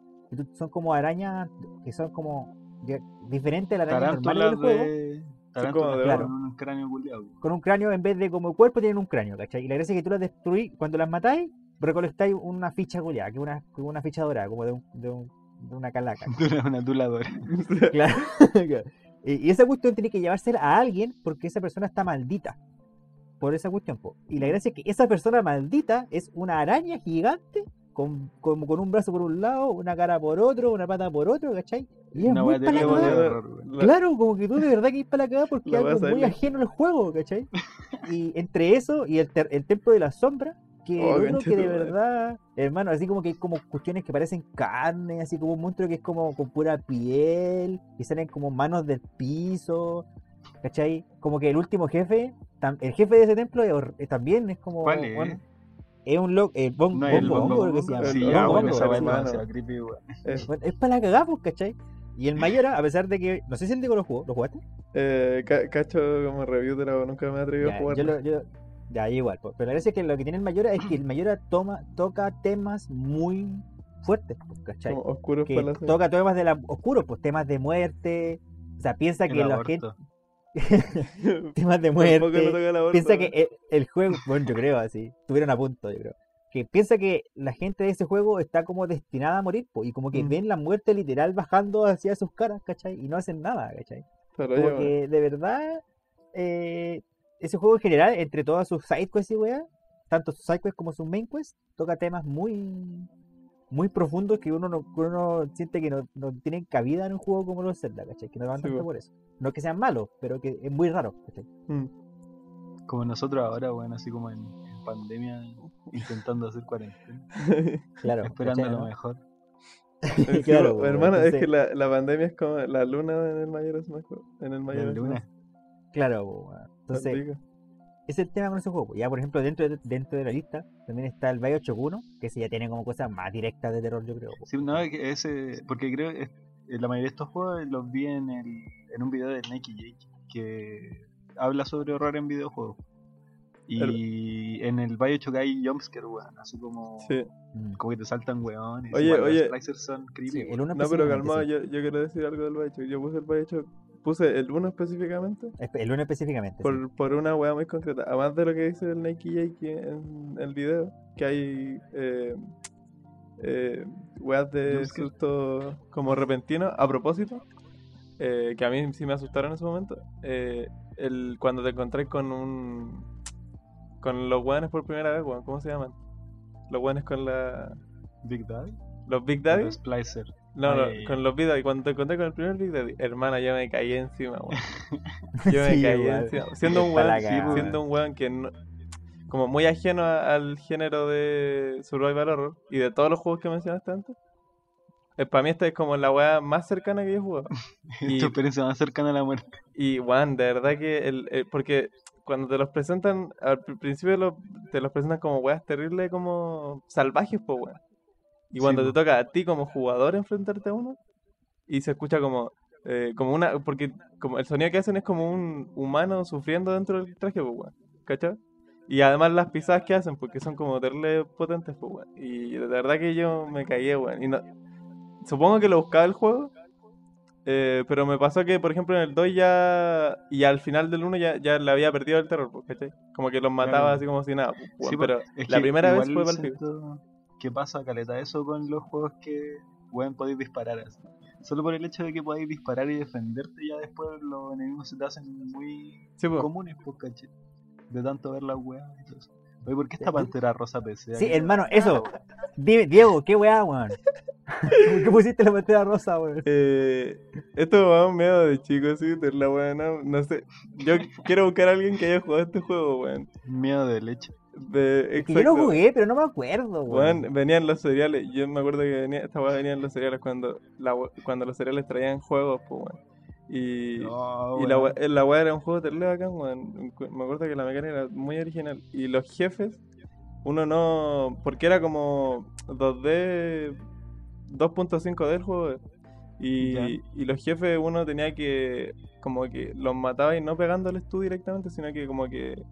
[SPEAKER 1] son como arañas que son como diferentes a las arañas normales del juego,
[SPEAKER 2] de...
[SPEAKER 3] como de
[SPEAKER 2] con
[SPEAKER 1] oro.
[SPEAKER 2] un cráneo culiado.
[SPEAKER 1] con un cráneo en vez de como cuerpo tienen un cráneo, ¿cachai? Y la gracia es que tú las destruís, cuando las matáis, recolectáis una ficha culiada, que es una, una ficha dorada, como de, un- de, un- de una calaca.
[SPEAKER 2] una tuladora.
[SPEAKER 1] Claro. y esa cuestión tiene que llevársela a alguien porque esa persona está maldita. Por esa cuestión. po. Y la gracia es que esa persona maldita es una araña gigante con, con, con un brazo por un lado, una cara por otro, una pata por otro, ¿cachai? Y es
[SPEAKER 2] Una
[SPEAKER 1] muy para la.
[SPEAKER 3] La-
[SPEAKER 1] Claro, como que tú de verdad que es para la cagada porque es algo muy
[SPEAKER 3] ir-
[SPEAKER 1] ajeno al juego, ¿cachai? Y entre eso y el, el templo de la sombra, que
[SPEAKER 3] Oh,
[SPEAKER 1] el otro que de verdad, hermano, así como que hay como cuestiones que parecen carne, así como un monstruo que es como con pura piel, y salen como manos del piso, ¿cachai? Como que el último jefe, tam- el jefe de ese templo es eh, también es como...
[SPEAKER 2] ¿Cuál es?
[SPEAKER 1] bueno, es un loco, el
[SPEAKER 2] No, el
[SPEAKER 1] bongo,
[SPEAKER 2] bongo,
[SPEAKER 1] bongo, creo que se llama.
[SPEAKER 2] Es.
[SPEAKER 3] Eh,
[SPEAKER 1] para la cagada, pues, ¿cachai? Y el Mayora, a pesar de que, no sé si el Diego lo jugó, ¿lo jugaste?
[SPEAKER 3] eh, ca- cacho como review de la nunca me atrevido a jugar.
[SPEAKER 1] yo lo- yo- ya, igual. pues, Pero la gracia es que lo que tiene el Mayora es que el Mayora toma, toca temas muy fuertes, ¿cachai?
[SPEAKER 3] Como oscuros
[SPEAKER 1] Que
[SPEAKER 3] para la
[SPEAKER 1] toca temas de la, oscuros, pues temas de muerte. O sea, piensa
[SPEAKER 2] El
[SPEAKER 1] que la gente. temas de muerte.
[SPEAKER 3] toca el aborto,
[SPEAKER 1] Piensa que el, el juego. Bueno, yo creo así. Estuvieron a punto, yo creo. Que piensa que la gente de ese juego está como destinada a morir, pues, y como que
[SPEAKER 3] Mm.
[SPEAKER 1] ven la muerte literal bajando hacia sus caras, ¿cachai? Y no hacen nada, ¿cachai?
[SPEAKER 3] Pero
[SPEAKER 1] Como
[SPEAKER 3] yo,
[SPEAKER 1] que de verdad, eh, ese juego en general, entre todas sus sidequests y weá, tanto sus sidequests como sus main quests, toca temas muy muy profundos que uno no, uno siente que no, no tienen cabida en un juego como los Zelda, ¿cachai? Que no van
[SPEAKER 3] Sí,
[SPEAKER 1] tanto
[SPEAKER 3] po.
[SPEAKER 1] por eso. No que sean malos, pero que es muy raro, ¿cachai?
[SPEAKER 3] mm,
[SPEAKER 2] Como nosotros ahora, weón, así como en, en pandemia, intentando hacer cuarentena,
[SPEAKER 1] Claro.
[SPEAKER 2] esperando
[SPEAKER 1] ¿cachai,
[SPEAKER 2] lo mejor.
[SPEAKER 1] Claro, po,
[SPEAKER 3] hermano, es
[SPEAKER 1] entonces-
[SPEAKER 3] que la, la pandemia es como la luna en el mayor Smash. Bros. En el
[SPEAKER 2] La
[SPEAKER 3] mayor
[SPEAKER 2] luna.
[SPEAKER 1] Claro, weón. Entonces, es el tema con ese juego. Ya, por ejemplo, dentro de, dentro de la lista también está el Bioshock 1, que ese ya tiene como cosas más directas de terror, yo creo.
[SPEAKER 2] Sí, no, ese, porque creo que eh, la mayoría de estos juegos los vi en, el, en un video de Nike Jake que habla sobre horror en videojuegos. Y en el Bioshock hay jumpscare, weón, así como,
[SPEAKER 3] sí.
[SPEAKER 1] Mm.
[SPEAKER 2] como que te saltan weón.
[SPEAKER 3] Oye, oye.
[SPEAKER 2] Los son creepy.
[SPEAKER 1] Sí,
[SPEAKER 3] No, pero calmado,
[SPEAKER 1] sí.
[SPEAKER 3] yo, yo quiero decir algo del Bioshock. Yo puse el Bioshock puse el 1 específicamente
[SPEAKER 1] Espe- El 1 específicamente. sí.
[SPEAKER 3] por, por una weá muy concreta. Además de lo que dice el Nike Jake en el video, que hay eh, eh, weas de susto como repentino. A propósito, eh, que a mí sí me asustaron en ese momento, eh, el, cuando te encontré con un. con los weones por primera vez, weón, ¿cómo se llaman? Los weones con la.
[SPEAKER 2] Big Daddy.
[SPEAKER 3] Los Big Daddy.
[SPEAKER 2] Los Splicer.
[SPEAKER 3] No, no, con los Big Daddy. Cuando te encontré con el primer Big Daddy, hermana, yo me caí encima, weón. Yo me
[SPEAKER 1] Sí,
[SPEAKER 3] caí
[SPEAKER 1] igual.
[SPEAKER 3] encima. Siendo un weón, siendo un weón que no- como muy ajeno a- al género de Survival Horror y de todos los juegos que mencionaste antes. para mí esta es como la weá más cercana que yo he jugado. Y-
[SPEAKER 2] Tu experiencia más cercana a la muerte.
[SPEAKER 3] Y, weón, de verdad que. El, el- porque cuando te los presentan, al pr- principio lo- te los presentan como weas terribles, como salvajes, pues, weón. Y cuando te toca a ti como jugador enfrentarte a uno, y se escucha como. eh, como una. Porque como el sonido que hacen es como un humano sufriendo dentro del traje, pues, weón. ¿Cachai? Y además las pisadas que hacen, porque son como terribles potentes, pues, weón. Y de verdad que yo me caí, weón. Y no, supongo que lo buscaba el juego, eh, pero me pasó que, por ejemplo, en el 2 ya. Y al final del 1 ya, ya le había perdido el terror, ¿cachai? Como que los mataba
[SPEAKER 2] Claro.
[SPEAKER 3] así como si nada. pues,
[SPEAKER 2] Sí,
[SPEAKER 3] pero la primera vez fue el
[SPEAKER 2] siento que pasa caleta eso con los juegos que weón podéis disparar así. Solo por el hecho de que podáis disparar y defenderte ya después los enemigos se te hacen muy
[SPEAKER 3] Sí,
[SPEAKER 2] comunes, pues caché. De tanto ver las weas y todo eso. Oye, ¿por qué esta pantera rosa PC?
[SPEAKER 1] Sí, hermano, eso. Diego, qué weá, weón. ¿Por qué pusiste la pantera rosa, weón?
[SPEAKER 3] Eh, esto me da un miedo de chico, sí, de la weá, no, no sé. Yo quiero buscar a alguien que haya jugado este juego, weón.
[SPEAKER 2] Miedo de leche.
[SPEAKER 3] De,
[SPEAKER 1] yo lo jugué, pero no me acuerdo, weón.
[SPEAKER 3] Venían los cereales. Yo me acuerdo que venía, esta weá venía en los cereales cuando, la, cuando los cereales traían juegos, pues, weón. Y,
[SPEAKER 2] No,
[SPEAKER 3] y la,
[SPEAKER 2] weón.
[SPEAKER 3] we- la weá era un juego terrible bacán, weón. Me acuerdo que la mecánica era muy original. Y los jefes, uno no. Porque era como 2D. 2.5D el juego. Y, y los jefes uno tenía que. Como que los mataba y no pegándoles tú directamente, sino que como que.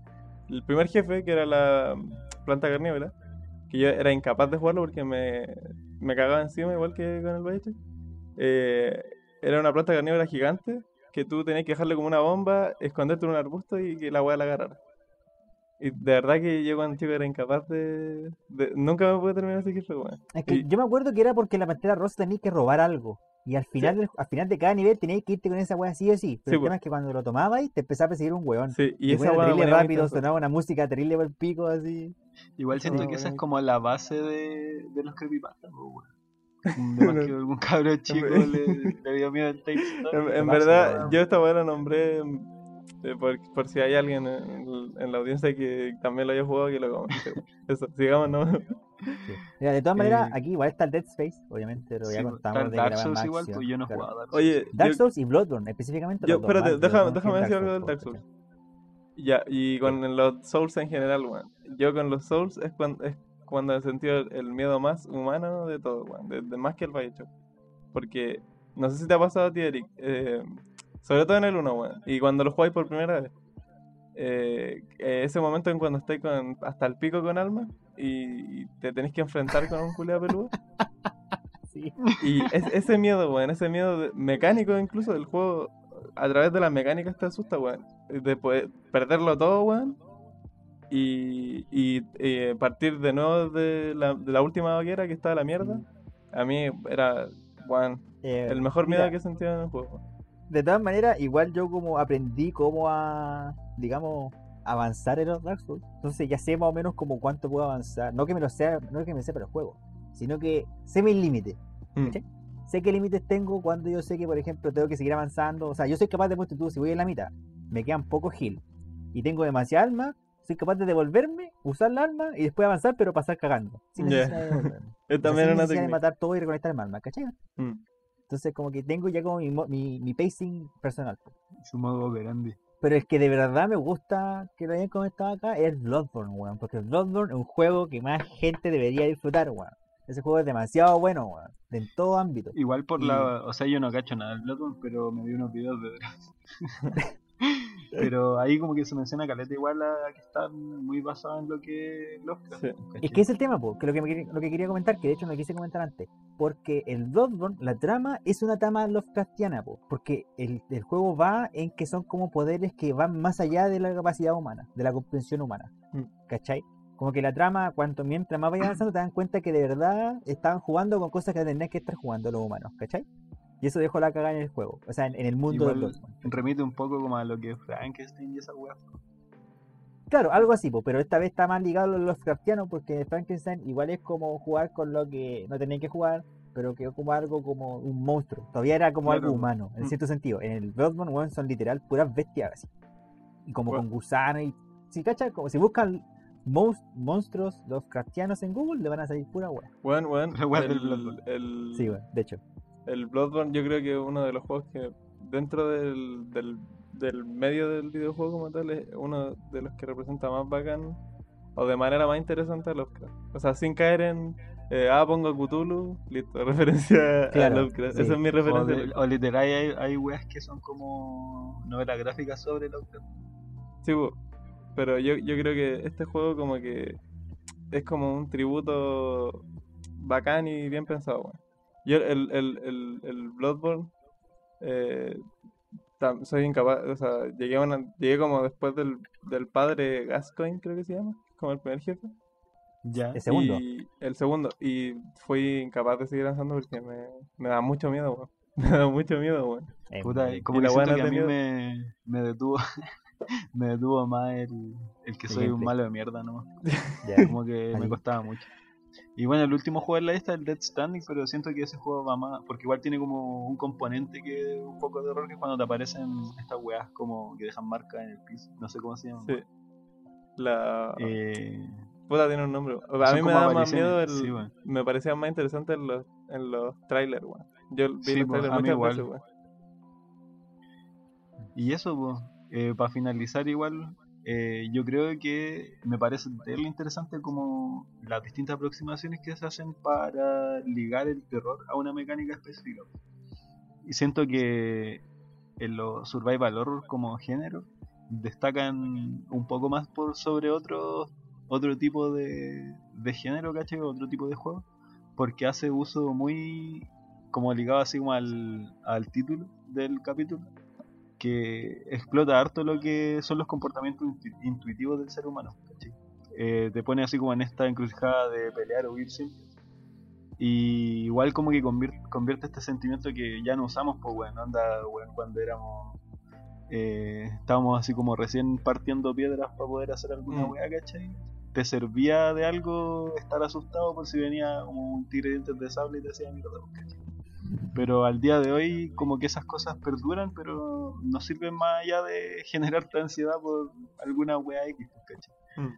[SPEAKER 3] El primer jefe, que era la planta carnívora, que yo era incapaz de jugarlo porque me, me cagaba encima, igual que con el Bioshock. Eh, era una planta carnívora gigante que tú tenías que dejarle como una bomba, esconderte en un arbusto y que la weá la agarrara. Y de verdad que yo cuando chico era incapaz de... de- nunca me pude terminar ese jefe, weón.
[SPEAKER 1] Es que
[SPEAKER 3] Y-
[SPEAKER 1] yo me acuerdo que era porque la pantera rosa tenías que robar algo. Y al final, del- al final de cada nivel tenías que irte con esa weá sí o sí. Pero
[SPEAKER 3] Sí,
[SPEAKER 1] el tema es que cuando lo tomabas te empezaba a perseguir un weón.
[SPEAKER 3] Sí, y
[SPEAKER 1] Y
[SPEAKER 3] esa weá
[SPEAKER 1] terrible rápido, sonaba una música terrible por el pico así.
[SPEAKER 2] Igual siento
[SPEAKER 3] weá
[SPEAKER 2] que esa es como la base de, de los creepypastas, weón. De más que algún cabrón chico le, le dio miedo el tape.
[SPEAKER 3] En, en
[SPEAKER 1] pasa,
[SPEAKER 3] verdad,
[SPEAKER 1] weón?
[SPEAKER 3] yo esta weá la nombré eh, por, por si hay alguien en, en la audiencia que también lo haya jugado que lo comente. Eso, sigamos, ¿no?
[SPEAKER 1] Mira, de todas maneras,
[SPEAKER 2] Eh,
[SPEAKER 1] aquí igual está el Dead Space, obviamente, pero ya
[SPEAKER 2] Sí,
[SPEAKER 1] contamos
[SPEAKER 2] está
[SPEAKER 1] de
[SPEAKER 2] Dark Souls igual,
[SPEAKER 1] acción,
[SPEAKER 2] pues yo no
[SPEAKER 1] claro.
[SPEAKER 2] jugaba Dark Souls.
[SPEAKER 3] Oye,
[SPEAKER 1] Dark
[SPEAKER 3] yo-
[SPEAKER 1] Souls y Bloodborne, específicamente.
[SPEAKER 3] Yo, espérate, déjame, déjame decir
[SPEAKER 1] Dark
[SPEAKER 3] algo del Dark
[SPEAKER 1] Souls,
[SPEAKER 3] Souls. Ya, y con los Souls en general, weón. Yo con los Souls es cuando, es cuando he sentido el, el miedo más humano de todo, weón. De, de más que el Bioshock. Porque, no sé si te ha pasado a ti, Eric. eh, sobre todo en el 1, weón. Y cuando lo jugáis por primera vez. eh, ese momento en cuando estáis con, hasta el pico con alma y, y te tenés que enfrentar con un culiao peludo.
[SPEAKER 1] Sí.
[SPEAKER 3] Y es- ese miedo, weón, ese miedo de- mecánico incluso del juego, a través de las mecánicas te asusta, weón. De poder perderlo todo, weón. Y, y, eh, partir de nuevo de la, de la última hoguera que estaba la mierda. A mí era, weón,
[SPEAKER 1] Eh,
[SPEAKER 3] el mejor
[SPEAKER 1] mira,
[SPEAKER 3] miedo que he sentido en el juego.
[SPEAKER 1] De todas maneras, igual yo como aprendí cómo a, digamos, avanzar en los Dark Souls. Entonces ya sé más o menos como cuánto puedo avanzar. No que me lo sea, no que me sepa el juego, sino que sé mis límites.
[SPEAKER 3] Mm.
[SPEAKER 1] ¿cachai? Sé qué límites tengo cuando yo sé que, por ejemplo, tengo que seguir avanzando. O sea, yo soy capaz de, tú, si voy en la mitad, me quedan pocos heal y tengo demasiada alma, soy capaz de devolverme, usar la alma y después avanzar, pero pasar cagando. Sin
[SPEAKER 3] Ya.
[SPEAKER 1] necesidad de devolverme.
[SPEAKER 3] Es
[SPEAKER 1] O sea,
[SPEAKER 3] también
[SPEAKER 1] sin
[SPEAKER 3] era una
[SPEAKER 1] necesidad de matar todo y reconectar el alma, ¿cachai?
[SPEAKER 3] Mm.
[SPEAKER 1] Entonces como que tengo ya como mi, mi, mi pacing personal.
[SPEAKER 2] Su modo operandi.
[SPEAKER 1] Pero el que de verdad me gusta que lo hayan comentado acá es Bloodborne, weón. Porque Bloodborne es un juego que más gente debería disfrutar, weón. Ese juego es demasiado bueno, weón. En todo ámbito.
[SPEAKER 2] Igual por
[SPEAKER 1] Y-
[SPEAKER 2] la. O sea, yo no cacho nada del Bloodborne, pero me vi unos videos de. Pero ahí como que se menciona Caleta igual a que está muy basado en lo que Lovecraft.
[SPEAKER 3] Sí.
[SPEAKER 1] Es que es el tema, po, que lo que, me lo que quería comentar, que de hecho me quise comentar antes, porque el Bloodborne, la trama es una trama Lovecraftiana, po, porque el, el juego va en que son como poderes que van más allá de la capacidad humana, de la comprensión humana,
[SPEAKER 3] Mm.
[SPEAKER 1] ¿cachai? Como que la trama, cuanto mientras más vayas avanzando, te dan cuenta que de verdad estaban jugando con cosas que tendrían que estar jugando los humanos, ¿cachai? Y eso dejó la cagada en el juego, o sea, en, en el mundo del
[SPEAKER 2] Igual
[SPEAKER 1] Bloodborne.
[SPEAKER 2] remite un poco como a lo que es Frankenstein y esa weá.
[SPEAKER 1] Claro, algo así, po, pero esta vez está más ligado a los Lovecraftianos porque Frankenstein igual es como jugar con lo que no tenían que jugar, pero que como algo como un monstruo. Todavía era como algo humano, en
[SPEAKER 3] Mm.
[SPEAKER 1] cierto sentido. En el Bloodborne, weón, son literal puras bestias así. Y como
[SPEAKER 3] Bueno.
[SPEAKER 1] con gusanos y... Si cachai, como si buscan mons- monstruos Lovecraftianos en Google, le van a salir pura.
[SPEAKER 3] Weón, weón.
[SPEAKER 2] Del
[SPEAKER 3] El,
[SPEAKER 2] Bloodborne.
[SPEAKER 3] el,
[SPEAKER 1] Sí, weón, de hecho.
[SPEAKER 3] El Bloodborne yo creo que es uno de los juegos que dentro del, del, del medio del videojuego como tal es uno de los que representa más bacán o de manera más interesante a Lovecraft. O sea, sin caer en, eh, ah, pongo Cthulhu, listo, referencia
[SPEAKER 1] Claro,
[SPEAKER 3] a Lovecraft.
[SPEAKER 1] sí.
[SPEAKER 3] Esa es mi
[SPEAKER 2] O,
[SPEAKER 3] referencia.
[SPEAKER 2] de- o literal hay, hay weas que son como novelas gráficas sobre Lovecraft.
[SPEAKER 3] Sí, pero yo, yo creo que este juego como que es como un tributo bacán y bien pensado, weón. Yo el, el, el, el Bloodborne eh, tam- soy incapaz, o sea, llegué, a una- llegué como después del, del padre Gascoigne, creo que se llama, como el primer jefe.
[SPEAKER 2] Ya.
[SPEAKER 1] El segundo.
[SPEAKER 3] Y el segundo, y fui incapaz de seguir avanzando porque me, me da mucho miedo, weón. Me da mucho miedo, weón.
[SPEAKER 1] Eh,
[SPEAKER 2] Puta,
[SPEAKER 1] eh,
[SPEAKER 2] como
[SPEAKER 3] y
[SPEAKER 2] que
[SPEAKER 3] la
[SPEAKER 2] que
[SPEAKER 3] no
[SPEAKER 2] a mí me, me detuvo me detuvo más el, el que
[SPEAKER 1] El
[SPEAKER 2] soy un malo de mierda nomás.
[SPEAKER 1] ya.
[SPEAKER 2] Como que me costaba mucho. Y bueno, el último juego en la lista es el Dead Standing, pero siento que ese juego va más, porque igual tiene como un componente que un poco de error que es cuando te aparecen estas weas como que dejan marcas en el piso, no sé cómo se llama.
[SPEAKER 3] Sí. La
[SPEAKER 2] Eh,
[SPEAKER 3] puta tiene un nombre. A mí me da más miedo el,
[SPEAKER 2] sí,
[SPEAKER 3] me parecía más interesante en los, en los trailers, weón. Yo vi
[SPEAKER 2] Sí,
[SPEAKER 3] los trailers muchas
[SPEAKER 2] igual.
[SPEAKER 3] veces, weón.
[SPEAKER 2] Y eso, pues, para finalizar igual, eh, yo creo que me parece terrible interesante como las distintas aproximaciones que se hacen para ligar el terror a una mecánica específica. Y siento que en los survival horror como género destacan un poco más por sobre otro otro tipo de, de género, ¿cachai? Otro tipo de juego, porque hace uso muy como ligado así como al, al título del capítulo que explota harto lo que son los comportamientos intu- intuitivos del ser humano. Eh, te pone así como en esta encrucijada de pelear o huir siempre. Y igual como que convierte, convierte este sentimiento que ya no usamos, pues bueno, anda, weón, cuando éramos... eh, estábamos así como recién partiendo piedras para poder hacer alguna
[SPEAKER 3] Mm.
[SPEAKER 2] weá, ¿cachai? Te servía de algo estar asustado por si venía un tigre de dientes de sable y te hacía mierda, pues, ¿cachai? Pero al día de hoy como que esas cosas perduran, pero no sirven más allá de generarte ansiedad por alguna weá X, pues.
[SPEAKER 3] Mm.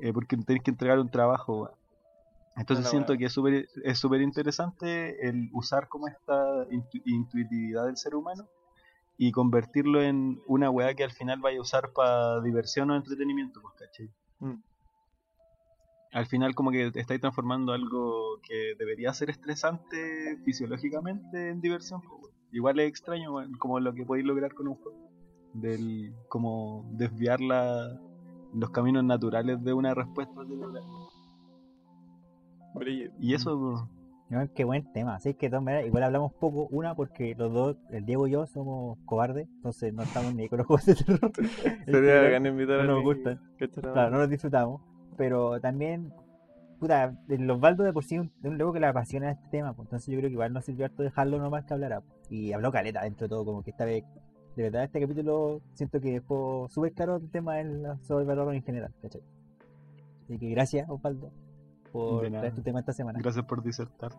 [SPEAKER 2] Eh, porque tenés que entregar un trabajo. Entonces siento que es súper es súper interesante el usar como esta intu- intuitividad del ser humano y convertirlo en una weá que al final vaya a usar para diversión o entretenimiento, pues, ¿cachai?
[SPEAKER 3] Mm.
[SPEAKER 2] Al final como que te estáis transformando algo que debería ser estresante fisiológicamente en diversión. Igual es extraño como lo que podéis lograr con un juego. Del, como desviar la, los caminos naturales de una respuesta. Y eso,
[SPEAKER 1] No, qué buen tema. Así que de todas maneras, igual hablamos poco. Una, porque los dos, el Diego y yo, somos cobardes. Entonces no estamos ni con los juegos de terror.
[SPEAKER 3] Sería
[SPEAKER 1] general,
[SPEAKER 3] bacán invitar a
[SPEAKER 1] no nos
[SPEAKER 3] echara
[SPEAKER 1] Claro, no los disfrutamos. Pero también, puta, el Osvaldo de por sí es un, un loco que le apasiona este tema. Pues, entonces yo creo que igual nos sirvió harto dejarlo nomás que hablara. pues. Y habló caleta dentro de todo, como que esta vez, de verdad, este capítulo siento que dejó súper claro el tema del sobre el valor en general, ¿cachai? Así que gracias, Osvaldo, por traer tu tema esta semana.
[SPEAKER 2] gracias por disertar.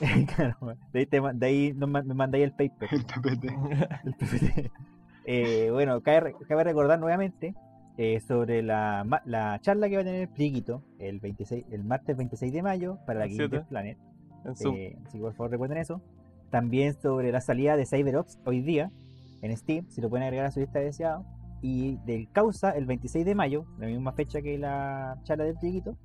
[SPEAKER 1] Claro, de ahí, te de ahí ma- me mandáis el paper.
[SPEAKER 2] El PPT.
[SPEAKER 1] el PPT. Eh, bueno, cabe, cabe recordar nuevamente eh, sobre la, la charla que va a tener Priquito el 26, el martes 26 de mayo para la
[SPEAKER 3] El
[SPEAKER 1] Game
[SPEAKER 3] 7.
[SPEAKER 1] Planet.
[SPEAKER 3] Zoom.
[SPEAKER 1] Eh, así que por favor recuerden eso. También sobre la salida de CyberOps hoy día en Steam, si lo pueden agregar a su lista de deseados. Y del Causa el 26 de mayo, la misma fecha que la charla del Priquito.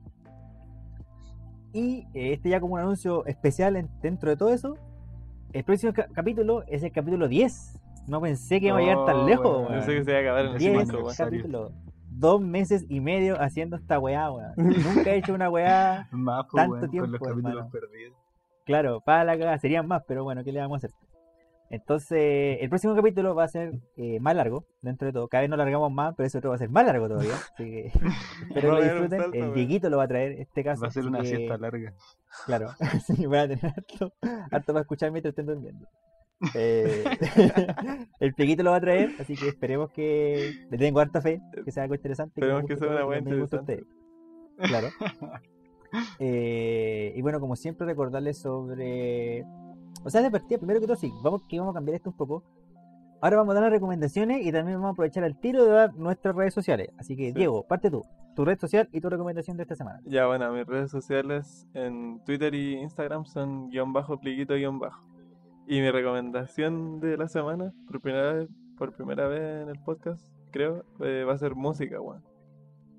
[SPEAKER 1] Y eh, este ya como un anuncio especial en- dentro de todo eso. El próximo ca- capítulo es el capítulo 10 No pensé que iba a llegar tan lejos,
[SPEAKER 2] weón.
[SPEAKER 3] Pensé que se iba a acabar en el
[SPEAKER 2] Diez
[SPEAKER 1] Diez
[SPEAKER 3] cinco, weón.
[SPEAKER 2] aniversario.
[SPEAKER 1] capítulos. Dos meses y medio haciendo esta weá, weón. Nunca he hecho una weá,
[SPEAKER 2] pues,
[SPEAKER 1] Tanto
[SPEAKER 2] weón,
[SPEAKER 1] tiempo,
[SPEAKER 2] los capítulos
[SPEAKER 1] hermano.
[SPEAKER 2] perdidos.
[SPEAKER 1] claro, para la cagada. Serían más, pero bueno, ¿qué le vamos a hacer? Entonces, el próximo capítulo va a ser eh, más largo, dentro de todo. Cada vez nos largamos más, pero ese otro va a ser más largo todavía. Así que espero que
[SPEAKER 3] Va a
[SPEAKER 1] lo disfruten.
[SPEAKER 3] salto,
[SPEAKER 1] el. Dieguito lo va a traer este caso.
[SPEAKER 2] Va a ser una
[SPEAKER 1] que,
[SPEAKER 2] siesta larga.
[SPEAKER 1] Claro, sí, voy a tener harto, harto para escuchar mientras estén durmiendo. Eh, el Dieguito lo va a traer, así que esperemos que le tengo harta fe, que sea algo interesante.
[SPEAKER 3] Esperemos que
[SPEAKER 1] guste
[SPEAKER 3] sea una
[SPEAKER 1] todo,
[SPEAKER 3] weá
[SPEAKER 1] también les guste a ustedes. Claro. Eh, y bueno, como siempre, recordarles sobre. O sea, de partida, primero que todo, sí, vamos, que vamos a cambiar esto un poco. Ahora vamos a dar las recomendaciones y también vamos a aprovechar al tiro de dar nuestras redes sociales. Así que,
[SPEAKER 3] Sí.
[SPEAKER 1] Diego, parte tú, tu red social y tu recomendación de esta semana.
[SPEAKER 3] Ya, bueno, mis redes sociales en Twitter y Instagram son guion bajo, pliguito, guion bajo. Y mi recomendación de la semana, por primera vez, por primera vez en el podcast, creo, eh, va a ser música, weón.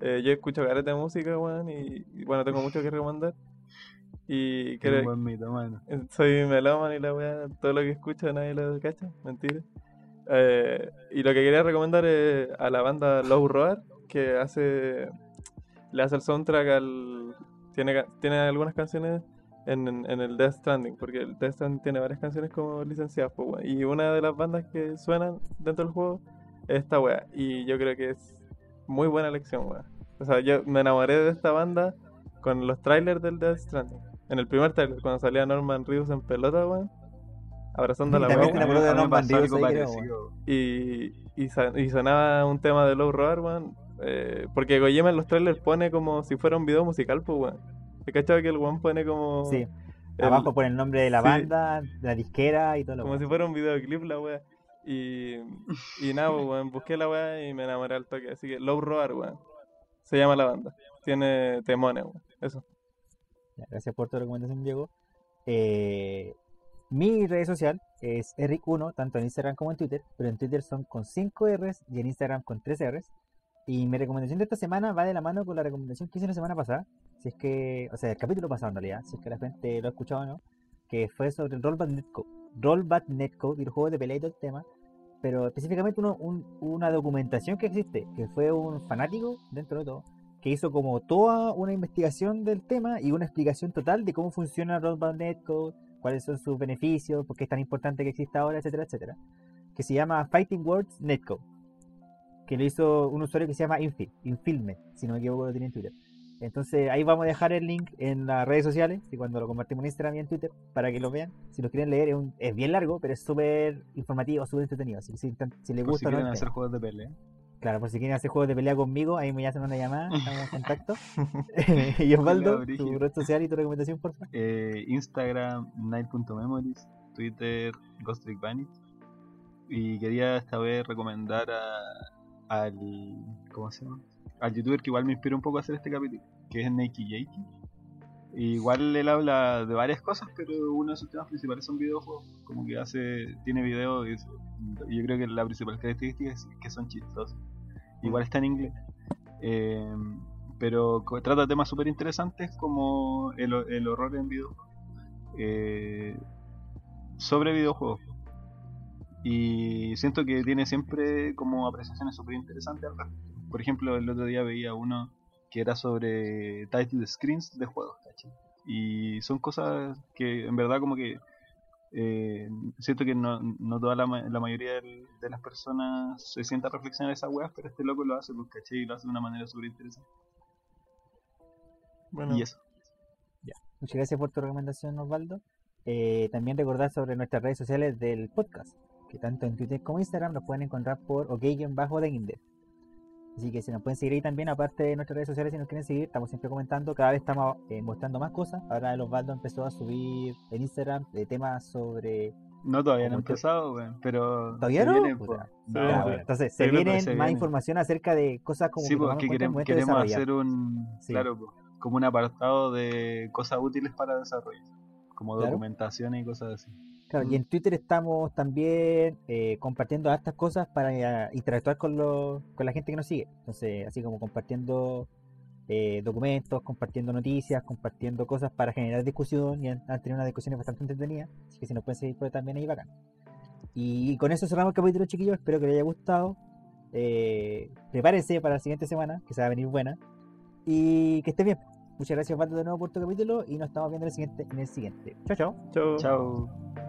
[SPEAKER 3] Eh, yo escucho careta de música, weón, y, y, bueno, tengo mucho que recomendar. Y creo,
[SPEAKER 2] buen mito, mano.
[SPEAKER 3] Soy melómano y la weá, todo lo que escucho nadie lo cacha, mentira. Eh, y lo que quería recomendar es a la banda Low Roar, que hace le hace el soundtrack al. Tiene, tiene algunas canciones en, en- en el Death Stranding, porque el Death Stranding tiene varias canciones como licenciadas, pues, weón. Y una de las bandas que suenan dentro del juego es esta weá. Y yo creo que es muy buena elección, weón. O sea, yo me enamoré de esta banda con los trailers del Death Stranding. En el primer trailer, cuando salía Norman Reedus en pelota, weón. Abrazando a la weá.
[SPEAKER 1] de Norman Reedus creo.
[SPEAKER 3] Y, y, y sonaba un tema de Low Roar, weón. eh, porque Kojima en los trailers pone como si fuera un video musical, pues, weón. ¿Te cachado que el weón pone como.
[SPEAKER 1] Sí,
[SPEAKER 3] el-
[SPEAKER 1] abajo por el nombre de la
[SPEAKER 3] sí.
[SPEAKER 1] banda, de la disquera y todo lo
[SPEAKER 3] como si fuera un videoclip la weá. Y, y nada, pues, weón, busqué la weá y me enamoré al toque. Así que Low Roar, weón. Se llama la banda. Tiene temones, weón. Eso.
[SPEAKER 1] Gracias por tu recomendación, Diego. Eh, mi red social es Eric1, tanto en Instagram como en Twitter, pero en Twitter son con 5 Rs y en Instagram con 3 Rs. Y mi recomendación de esta semana va de la mano con la recomendación que hice la semana pasada, si es que, o sea, el capítulo pasado en realidad, si es que la gente lo ha escuchado o no, que fue sobre el Rollback Netcode, Rollback Netcode y los juegos de pelea y todo el tema, pero específicamente uno- un- una documentación que existe, que fue un fanático dentro de todo, que hizo como toda una investigación del tema y una explicación total de cómo funciona Rollback Netcode, cuáles son sus beneficios, por qué es tan importante que exista ahora, etcétera, etcétera. Que se llama Fighting Words Netcode. Que lo hizo un usuario que se llama Infil, Infilme, si no me equivoco lo tiene en Twitter. Entonces ahí vamos a dejar el link en las redes sociales y cuando lo compartimos en Instagram y en Twitter para que lo vean. Si lo quieren leer es, un- es bien largo, pero es súper informativo, súper entretenido. Que si, si les
[SPEAKER 2] Por
[SPEAKER 1] gusta
[SPEAKER 2] si
[SPEAKER 1] o no
[SPEAKER 2] quieren hacer juegos de pelea.
[SPEAKER 1] Claro, por si quieren hacer juegos de pelea conmigo, ahí me hacen una llamada, estamos en contacto. y Osvaldo, tu red social y tu recomendación, por favor.
[SPEAKER 2] Eh, Instagram, night.memories, Twitter, Ghost Trick Bunny. Y quería esta vez recomendar a, al. ¿Cómo se llama? Al youtuber que igual me inspiró un poco a hacer este capítulo, que es Nakey Jakey. Igual él habla de varias cosas, pero uno de sus temas principales son videojuegos. Como que hace, tiene videos y yo creo que la principal característica es que son chistosos. Igual está en inglés. Eh, pero trata temas súper interesantes como el, el horror en videojuegos. Eh, sobre videojuegos. Y siento que tiene siempre como apreciaciones súper interesantes. Por ejemplo, el otro día veía uno que era sobre title screens de juegos, ¿cachai? Y son cosas que en verdad como que eh, siento que no, no toda la, la mayoría del- de las personas se sienta a reflexionar esas weas, pero este loco lo hace, pues, ¿cachai? Y lo hace de una manera súper interesante.
[SPEAKER 3] Bueno,
[SPEAKER 2] Y eso.
[SPEAKER 1] Muchas gracias por tu recomendación, Osvaldo. Eh, también recordar sobre nuestras redes sociales del podcast, que tanto en Twitter como Instagram nos pueden encontrar por ok-de Así que si nos pueden seguir ahí también, aparte de nuestras redes sociales, si nos quieren seguir, estamos siempre comentando, cada vez estamos eh, mostrando más cosas. Ahora el Osvaldo empezó a subir en Instagram de temas sobre...
[SPEAKER 2] No, todavía no
[SPEAKER 1] tú-
[SPEAKER 2] empezado, pero...
[SPEAKER 1] ¿Todavía no?
[SPEAKER 2] viene, pues.
[SPEAKER 1] Bueno, entonces, se
[SPEAKER 2] se
[SPEAKER 1] más
[SPEAKER 2] viene.
[SPEAKER 1] información acerca de cosas como
[SPEAKER 2] Sí,
[SPEAKER 1] que
[SPEAKER 2] porque queremos,
[SPEAKER 1] de
[SPEAKER 2] hacer un...
[SPEAKER 1] Sí.
[SPEAKER 2] Claro, como un apartado de cosas útiles para desarrollo. Como
[SPEAKER 1] Claro.
[SPEAKER 2] documentaciones y cosas así.
[SPEAKER 1] Claro, y
[SPEAKER 2] Mm.
[SPEAKER 1] en Twitter estamos también eh, compartiendo estas cosas para eh, interactuar con, los, con la gente que nos sigue. Entonces, así como compartiendo eh, documentos, compartiendo noticias, compartiendo cosas para generar discusión y han, han tenido unas discusiones bastante entretenidas. Así que si nos pueden seguir por ahí también ahí bacán. Y con eso cerramos el capítulo, chiquillos. Espero que les haya gustado. Eh, prepárense para la siguiente semana, que se va a venir buena. Y que estén bien. Muchas gracias, Pato, de nuevo por tu capítulo. Y nos estamos viendo en el siguiente. En el siguiente. Chao, chao.
[SPEAKER 3] Chao.
[SPEAKER 2] Chao.